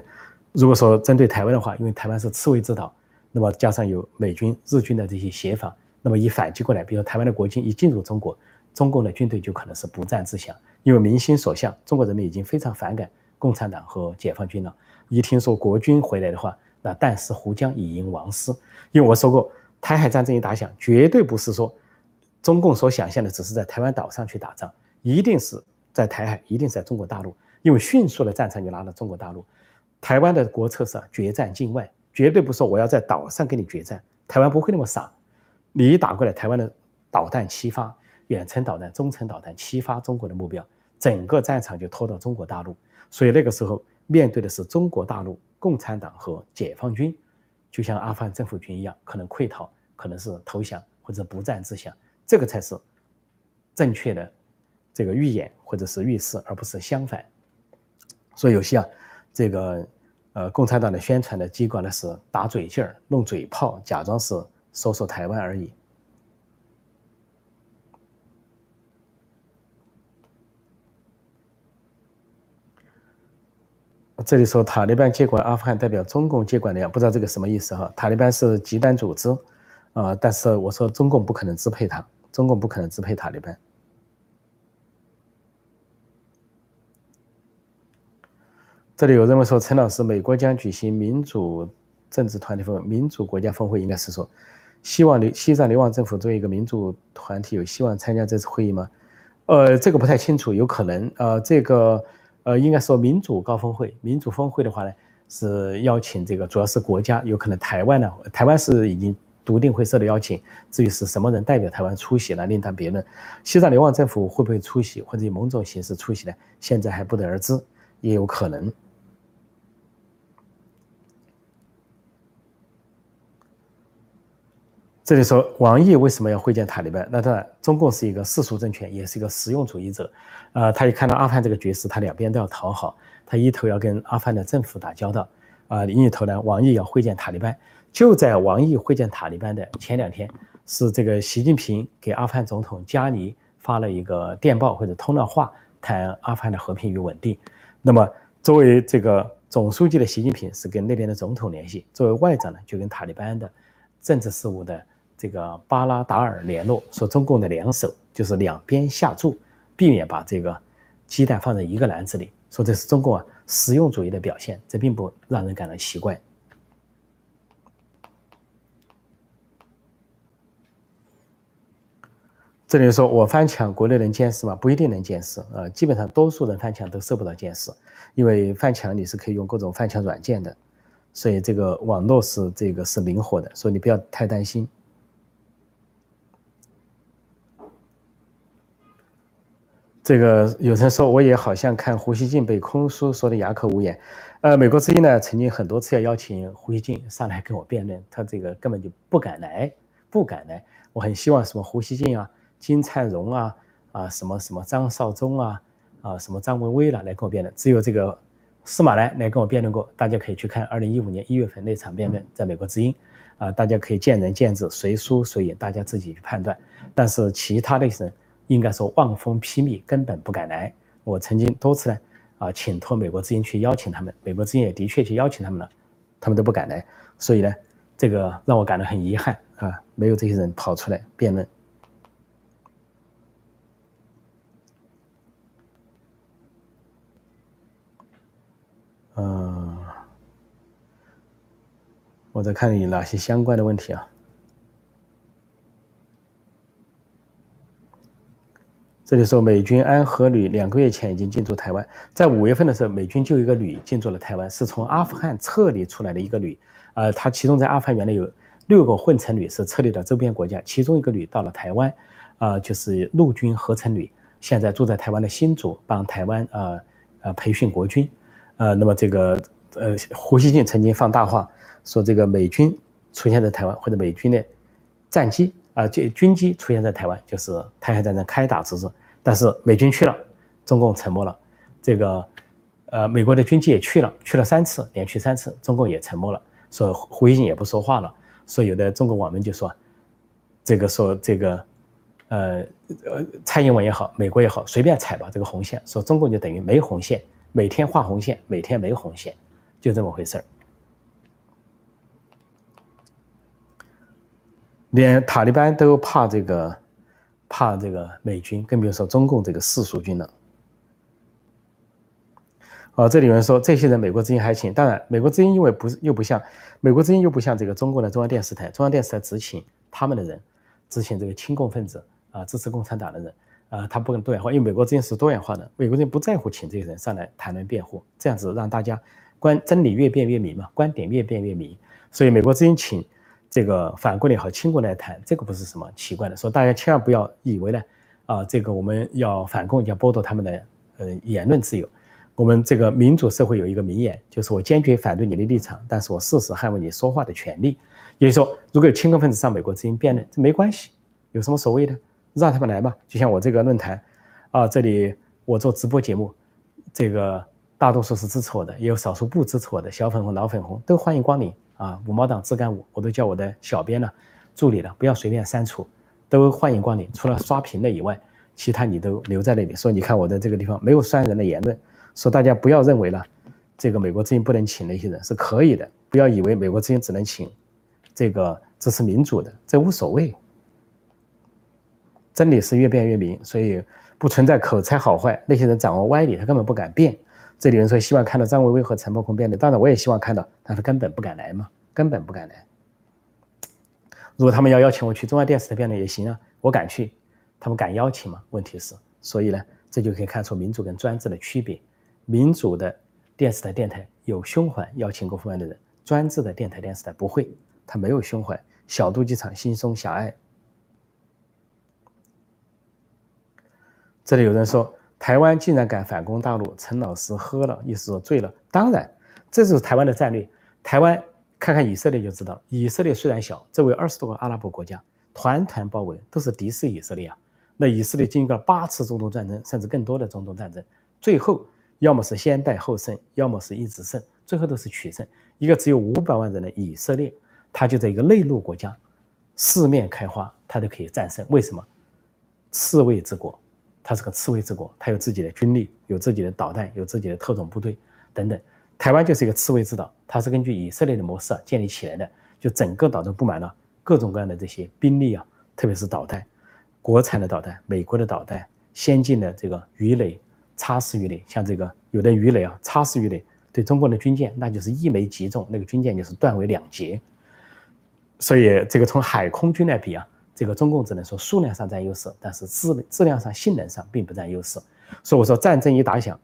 如果说针对台湾的话，因为台湾是刺猬之岛，那么加上有美军、日军的这些协防，那么一反击过来，比如台湾的国军一进入中国，中共的军队就可能是不战自降。因为民心所向，中国人民已经非常反感共产党和解放军了。一听说国军回来的话，那但是胡江已迎王师。因为我说过，台海战争一打响，绝对不是说中共所想象的只是在台湾岛上去打仗，一定是在台海，一定是在中国大陆。因为迅速的战场就拿到中国大陆，台湾的国策是决战境外，绝对不是说我要在岛上跟你决战。台湾不会那么傻，你一打过来，台湾的导弹齐发。远程导弹、中程导弹齐发中国的目标，整个战场就拖到中国大陆。所以那个时候面对的是中国大陆共产党和解放军，就像阿富汗政府军一样，可能溃逃，可能是投降或者不战自降。这个才是正确的这个预演或者是预示，而不是相反。所以有些啊，这个呃共产党的宣传的机关呢是打嘴劲儿、弄嘴炮，假装是说说台湾而已。这里说塔利班接管阿富汗代表中共接管的呀，不知道这个什么意思哈？塔利班是极端组织，啊，但是我说中共不可能支配他，中共不可能支配塔利班。这里有人问说，陈老师，美国将举行民主政治团体峰，民主国家峰会应该是说，希望流西藏流亡政府作为一个民主团体，有希望参加这次会议吗？呃，这个不太清楚，有可能，呃，这个。呃，应该说民主高峰会，民主峰会的话呢，是邀请这个主要是国家，有可能台湾呢，台湾是已经笃定会受到邀请，至于是什么人代表台湾出席呢，另当别论。西藏流亡政府会不会出席，或者以某种形式出席呢？现在还不得而知，也有可能。这里说王毅为什么要会见塔利班？那当然，中共是一个世俗政权，也是一个实用主义者。呃，他一看到阿富汗这个局势，他两边都要讨好。他一头要跟阿富汗的政府打交道，啊，另一头呢，王毅要会见塔利班。就在王毅会见塔利班的前两天，是这个习近平给阿富汗总统加尼发了一个电报或者通了话，谈阿富汗的和平与稳定。那么，作为这个总书记的习近平是跟那边的总统联系，作为外长呢，就跟塔利班的政治事务的。这个巴拉达尔联络说，中共的两手就是两边下注，避免把这个鸡蛋放在一个篮子里。说这是中共啊实用主义的表现，这并不让人感到奇怪。这里说我翻墙，国内能监视吗？不一定能监视啊，基本上多数人翻墙都受不到监视，因为翻墙你是可以用各种翻墙软件的，所以这个网络是这个是灵活的，所以你不要太担心。这个有人说，我也好像看胡锡进被空叔说的哑口无言。呃，美国之音呢，曾经很多次要邀请胡锡进上来跟我辩论，他这个根本就不敢来，不敢来。我很希望什么胡锡进啊、金灿荣啊、啊什么什么张绍忠啊、啊什么张文威了来跟我辩论，只有这个司马南来跟我辩论过。大家可以去看二零一五年一月份那场辩论，在美国之音，啊，大家可以见仁见智，谁输谁赢，大家自己去判断。但是其他的人。应该说望风披靡，根本不敢来。我曾经多次呢，啊，请托美国之音去邀请他们，美国之音也的确去邀请他们了，他们都不敢来。所以呢，这个让我感到很遗憾啊，没有这些人跑出来辩论。嗯，我再看有哪些相关的问题啊。这里说，美军安和旅两个月前已经进驻台湾，在五月份的时候，美军就一个旅进驻了台湾，是从阿富汗撤离出来的一个旅。呃，他其中在阿富汗原来有六个混成旅是撤离到周边国家，其中一个旅到了台湾，啊，就是陆军合成旅，现在住在台湾的新竹，帮台湾呃呃培训国军。呃，那么这个呃胡锡进曾经放大话说，这个美军出现在台湾或者美军的战机啊，这军机出现在台湾，就是台海战争开打之日。但是美军去了，中共沉默了。这个呃，美国的军机也去了，去了三次，连去三次，中共也沉默了，说胡锡进也不说话了。所以有的中国网民就说，这个说这个，呃呃，蔡英文也好，美国也好，随便踩吧这个红线，说中共就等于没红线，每天画红线，每天没红线，就这么回事儿。连塔利班都怕这个，怕这个美军，更别说中共这个世俗军了。哦，这里有人说这些人美国之音还请，当然美国之音因为不是又不像美国之音又不像这个中共的中央电视台，中央电视台只请他们的人，只请这个亲共分子啊，支持共产党的人啊，他不能多元化，因为美国之音是多元化的，美国人不在乎请这些人上来谈论辩护，这样子让大家观真理越辩越明嘛，观点越辩越明，所以美国之音请这个反共也好，亲共来谈，这个不是什么奇怪的，说大家千万不要以为呢啊，这个我们要反共要剥夺他们的呃言论自由。我们这个民主社会有一个名言，就是我坚决反对你的立场，但是我誓死捍卫你说话的权利。也就是说，如果有亲共分子上美国之音辩论，这没关系，有什么所谓的？让他们来嘛。就像我这个论坛，啊，这里我做直播节目，这个大多数是支持我的，也有少数不支持我的，小粉红、老粉红都欢迎光临啊。五毛党自干五，我都叫我的小编呢、助理了，不要随便删除，都欢迎光临。除了刷屏的以外，其他你都留在那里。说你看我的这个地方没有删人的言论。说大家不要认为了，这个美国之音不能请那些人是可以的，不要以为美国之音只能请这个支持民主的，这无所谓。真理是越辩越明，所以不存在口才好坏。那些人掌握歪理，他根本不敢辩。这里人说希望看到张维维和陈伯空辩论，当然我也希望看到，但是根本不敢来嘛，根本不敢来。如果他们要邀请我去中央电视台辩论也行啊，我敢去，他们敢邀请吗？问题是，所以呢，这就可以看出民主跟专制的区别。民主的电视台、电台有胸怀邀请各方面的人，专制的电台、电视台不会，他没有胸怀，小肚鸡肠，心胸狭隘。这里有人说，台湾竟然敢反攻大陆，陈老师喝了，意思说醉了。当然，这就是台湾的战略。台湾看看以色列就知道，以色列虽然小，周围二十多个阿拉伯国家团团包围，都是敌视以色列啊。那以色列经历了八次中东战争，甚至更多的中东战争，最后。要么是先败后胜，要么是一直胜，最后都是取胜。一个只有五百万人的以色列，它就在一个内陆国家，四面开花，它都可以战胜。为什么？刺猬之国，它是个刺猬之国，它有自己的军力，有自己的导弹，有自己的特种部队等等。台湾就是一个刺猬之岛，它是根据以色列的模式建立起来的，就整个岛都布满了各种各样的这些兵力啊，特别是导弹，国产的导弹，美国的导弹，先进的这个鱼雷。擦式鱼雷，像这个有的鱼雷啊，擦式鱼雷对中国的军舰，那就是一枚击中，那个军舰就是断为两截。所以这个从海空军来比啊，这个中共只能说数量上占优势，但是质质量上、性能上并不占优势。所以我说战争一打响，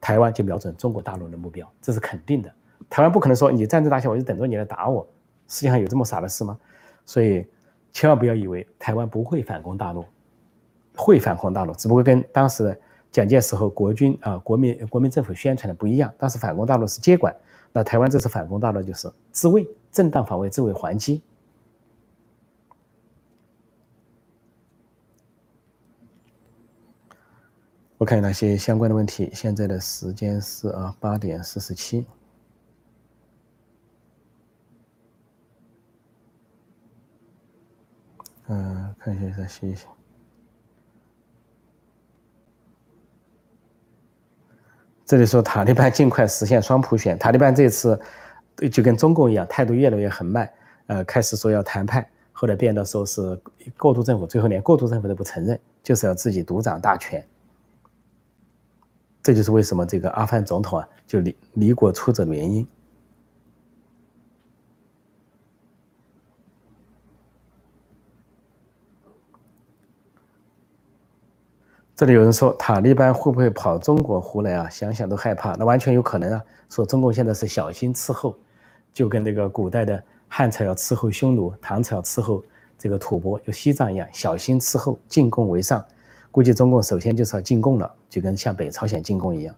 台湾就瞄准中国大陆的目标，这是肯定的。台湾不可能说你战争打响我就等着你来打我，世界上有这么傻的事吗？所以千万不要以为台湾不会反攻大陆，会反攻大陆，只不过跟当时。蒋介石和国军啊，国民国民政府宣传的不一样。当时反攻大陆是接管，那台湾这次反攻大陆就是自卫，正当防卫，自卫还击。我看哪些相关的问题。现在的时间是啊八点四十七。嗯，看一下再写一下。这里说塔利班尽快实现双普选。塔利班这次就跟中共一样，态度越来越很慢。呃，开始说要谈判，后来变得说是过渡政府，最后连过渡政府都不承认，就是要自己独掌大权。这就是为什么这个阿富汗总统啊就离离国出走的原因。这里有人说塔利班会不会跑中国湖来啊？想想都害怕。那完全有可能啊！说中共现在是小心伺候，就跟那个古代的汉朝要伺候匈奴，唐朝要伺候这个吐蕃，就西藏一样，小心伺候，进贡为上。估计中共首先就是要进贡了，就跟向北朝鲜进贡一样。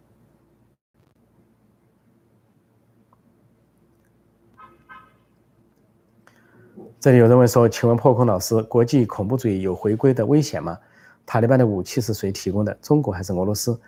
这里有人问说：“请问破空老师，国际恐怖主义有回归的危险吗？”塔利班的武器是谁提供的？中国还是俄罗斯？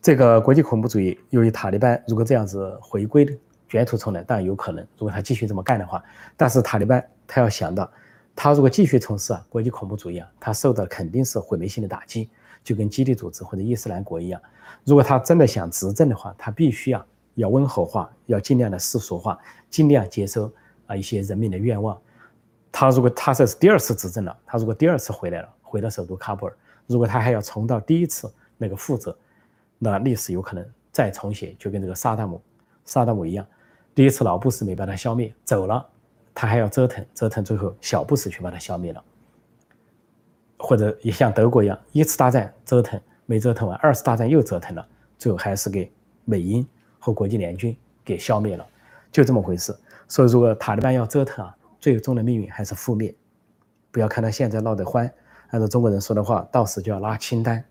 这个国际恐怖主义，由于塔利班如果这样子回归卷土重来，当然有可能。如果他继续这么干的话，但是塔利班他要想到，他如果继续从事啊国际恐怖主义啊，他受到肯定是毁灭性的打击，就跟基地组织或者伊斯兰国一样。如果他真的想执政的话，他必须啊要温和化，要尽量的世俗化，尽量接收啊一些人民的愿望。他如果他这是第二次执政了，他如果第二次回来了，回到首都喀布尔，如果他还要重蹈第一次那个覆辙。那历史有可能再重写，就跟这个萨达姆、萨达姆一样，第一次老布什没把他消灭，走了，他还要折腾，折腾，最后小布什去把他消灭了，或者也像德国一样，一次大战折腾没折腾完，二次大战又折腾了，最后还是给美英和国际联军给消灭了，就这么回事。所以，如果塔利班要折腾啊，最终的命运还是覆灭。不要看他现在闹得欢，按照中国人说的话，到时就要拉清单。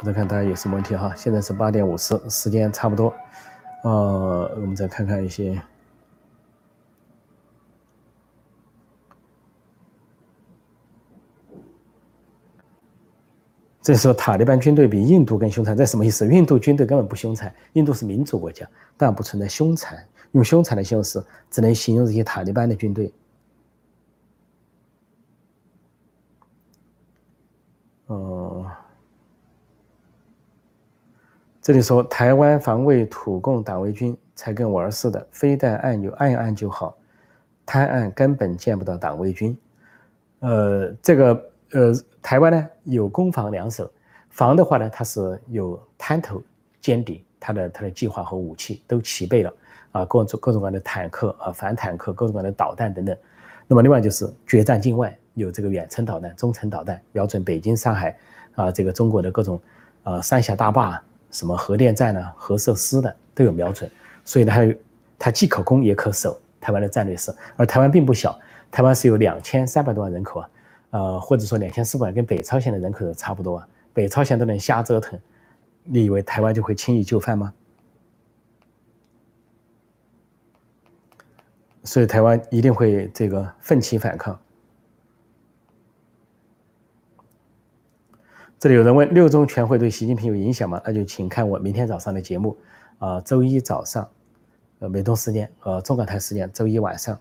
我再看大家有什么问题哈，现在是八点五十，时间差不多，呃，我们再看看一些。这时候塔利班军队比印度更凶残，这什么意思？印度军队根本不凶残，印度是民主国家，当然不存在凶残。用凶残来形容词，只能形容这些塔利班的军队。哦。这里说台湾防卫土共党卫军才跟玩似的，飞弹按钮按一按就好，贪按根本见不到党卫军。呃，这个呃，台湾呢有攻防两手，防的话呢，它是有滩头歼敌，它的它的计划和武器都齐备了啊，各种各种各样的坦克啊，反坦克，各种各样的导弹等等。那么另外就是决战境外，有这个远程导弹、中程导弹，瞄准北京、上海啊，这个中国的各种啊三峡大坝。什么核电站呢？核设施的都有瞄准，所以，它它既可攻也可守。台湾的战略是，而台湾并不小，台湾是有两千三百多万人口啊，呃，或者说两千四百万，跟北朝鲜的人口差不多啊。北朝鲜都能瞎折腾，你以为台湾就会轻易就范吗？所以台湾一定会这个奋起反抗。这里有人问六中全会对习近平有影响吗？那就请看我明天早上的节目，啊，周一早上，呃，美东时间和中港台时间，周一晚上。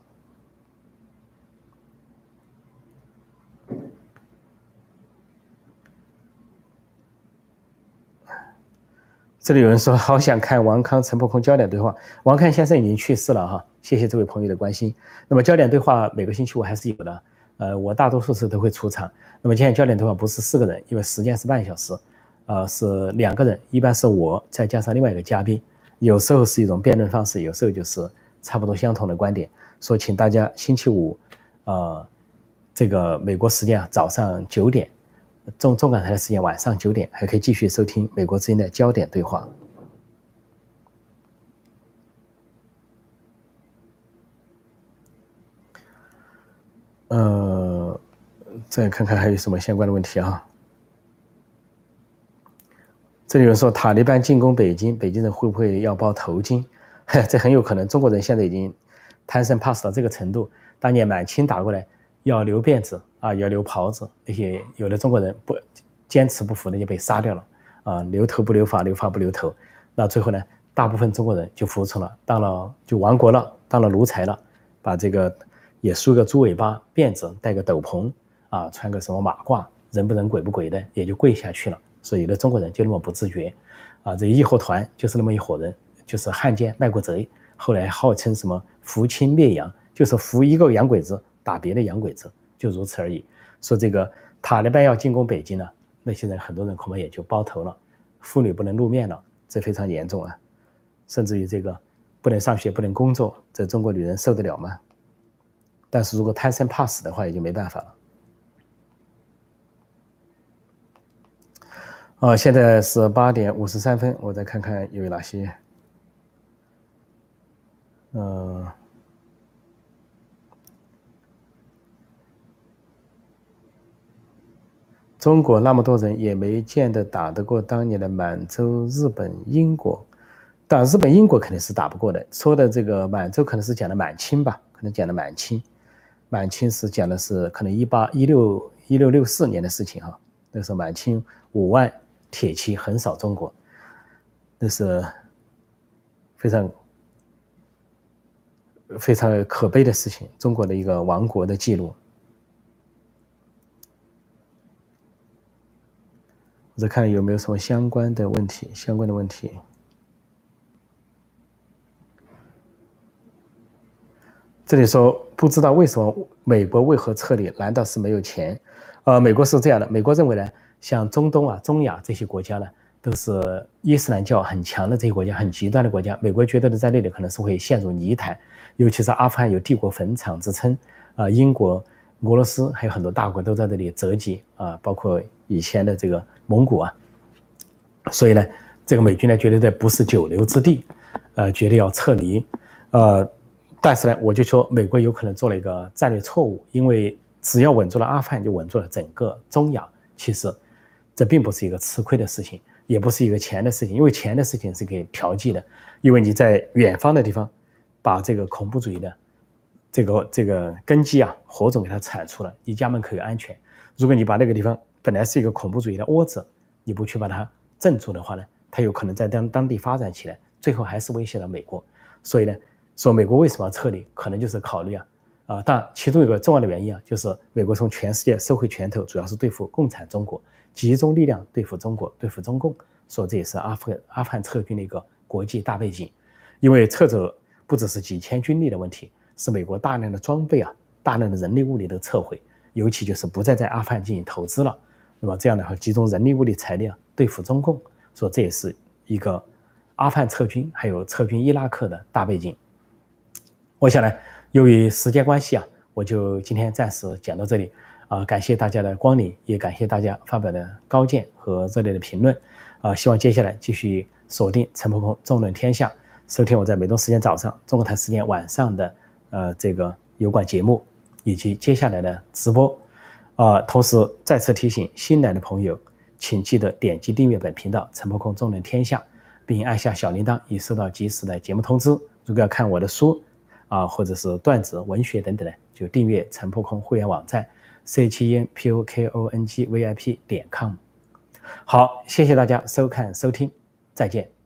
这里有人说 [LAUGHS] 好想看王康陈破空焦点对话，王康先生已经去世了哈，谢谢这位朋友的关心。那么焦点对话每个星期五还是有的。呃，我大多数时候都会出场。那么今天焦点对话不是四个人，因为时间是半小时，呃，是两个人，一般是我再加上另外一个嘉宾。有时候是一种辩论方式，有时候就是差不多相同的观点。说请大家星期五，呃，这个美国时间啊早上九点，中中港台的时间晚上九点，还可以继续收听美国之音的焦点对话。呃，再看看还有什么相关的问题啊？这里有人说塔利班进攻北京，北京人会不会要包头巾？[LAUGHS] 这很有可能。中国人现在已经贪生怕死到这个程度。当年满清打过来，要留辫子啊，要留袍子，那些有的中国人不坚持不服的就被杀掉了啊，留头不留发，留发不留头。那最后呢，大部分中国人就服从了，当了就亡国了，当了奴才了，把这个。也梳个猪尾巴辫子，戴个斗篷啊，穿个什么马褂，人不人鬼不鬼的，也就跪下去了。所以有的中国人就那么不自觉啊，这义和团就是那么一伙人，就是汉奸卖国贼，后来号称什么扶清灭洋，就是扶一个洋鬼子打别的洋鬼子，就如此而已。说这个塔利班要进攻北京呢，那些人很多人恐怕也就包头了，妇女不能露面了，这非常严重啊，甚至于这个不能上学不能工作，这中国女人受得了吗？但是如果贪生怕死的话，也就没办法了。啊，现在是八点五十三分，我再看看有哪些。嗯，中国那么多人，也没见得打得过当年的满洲、日本、英国。打日本、英国肯定是打不过的。说的这个满洲，可能是讲的满清吧，可能讲的满清。满清是讲的是可能一八一六一六六四年的事情哈。那时候满清五万铁骑横扫中国，那是非常非常可悲的事情，中国的一个亡国的记录。我再看有没有什么相关的问题，相关的问题。这里说不知道为什么美国为何撤离？难道是没有钱？呃，美国是这样的，美国认为呢，像中东啊、中亚这些国家呢，都是伊斯兰教很强的这些国家，很极端的国家。美国觉得呢，在那里可能是会陷入泥潭，尤其是阿富汗有帝国坟场之称啊，英国、俄罗斯还有很多大国都在这里折戟啊，包括以前的这个。蒙古啊，所以呢，这个美军呢觉得这不是久留之地，呃，觉得要撤离，呃，但是呢，我就说美国有可能做了一个战略错误，因为只要稳住了阿富汗，就稳住了整个中亚。其实这并不是一个吃亏的事情，也不是一个钱的事情，因为钱的事情是可以调剂的，因为你在远方的地方把这个恐怖主义的这个这个根基啊火种给它铲除了，你家门口有安全。如果你把那个地方，本来是一个恐怖主义的窝子，你不去把它镇住的话呢，它有可能在当当地发展起来，最后还是威胁了美国。所以呢，说美国为什么要撤离，可能就是考虑啊，啊，但其中有个重要的原因啊，就是美国从全世界收回拳头，主要是对付共产中国，集中力量对付中国，对付中共。说这也是阿富阿富汗撤军的一个国际大背景，因为撤走不只是几千军力的问题，是美国大量的装备啊，大量的人力物力都撤回，尤其就是不再在阿富汗进行投资了。那么这样的话，集中人力、物力、财力啊，对付中共，说这也是一个阿富汗撤军，还有撤军伊拉克的大背景。我想呢，由于时间关系啊，我就今天暂时讲到这里啊，感谢大家的光临，也感谢大家发表的高见和热烈的评论啊，希望接下来继续锁定陈鹏空纵论天下，收听我在美东时间早上、中国台时间晚上的呃这个有关节目，以及接下来的直播。啊，同时再次提醒新来的朋友，请记得点击订阅本频道“陈破空纵论天下”，并按下小铃铛，以收到及时的节目通知。如果要看我的书，啊，或者是段子、文学等等的，就订阅陈破空会员网站 c 七 n p o k o n g v i p 点 com。好，谢谢大家收看收听，再见。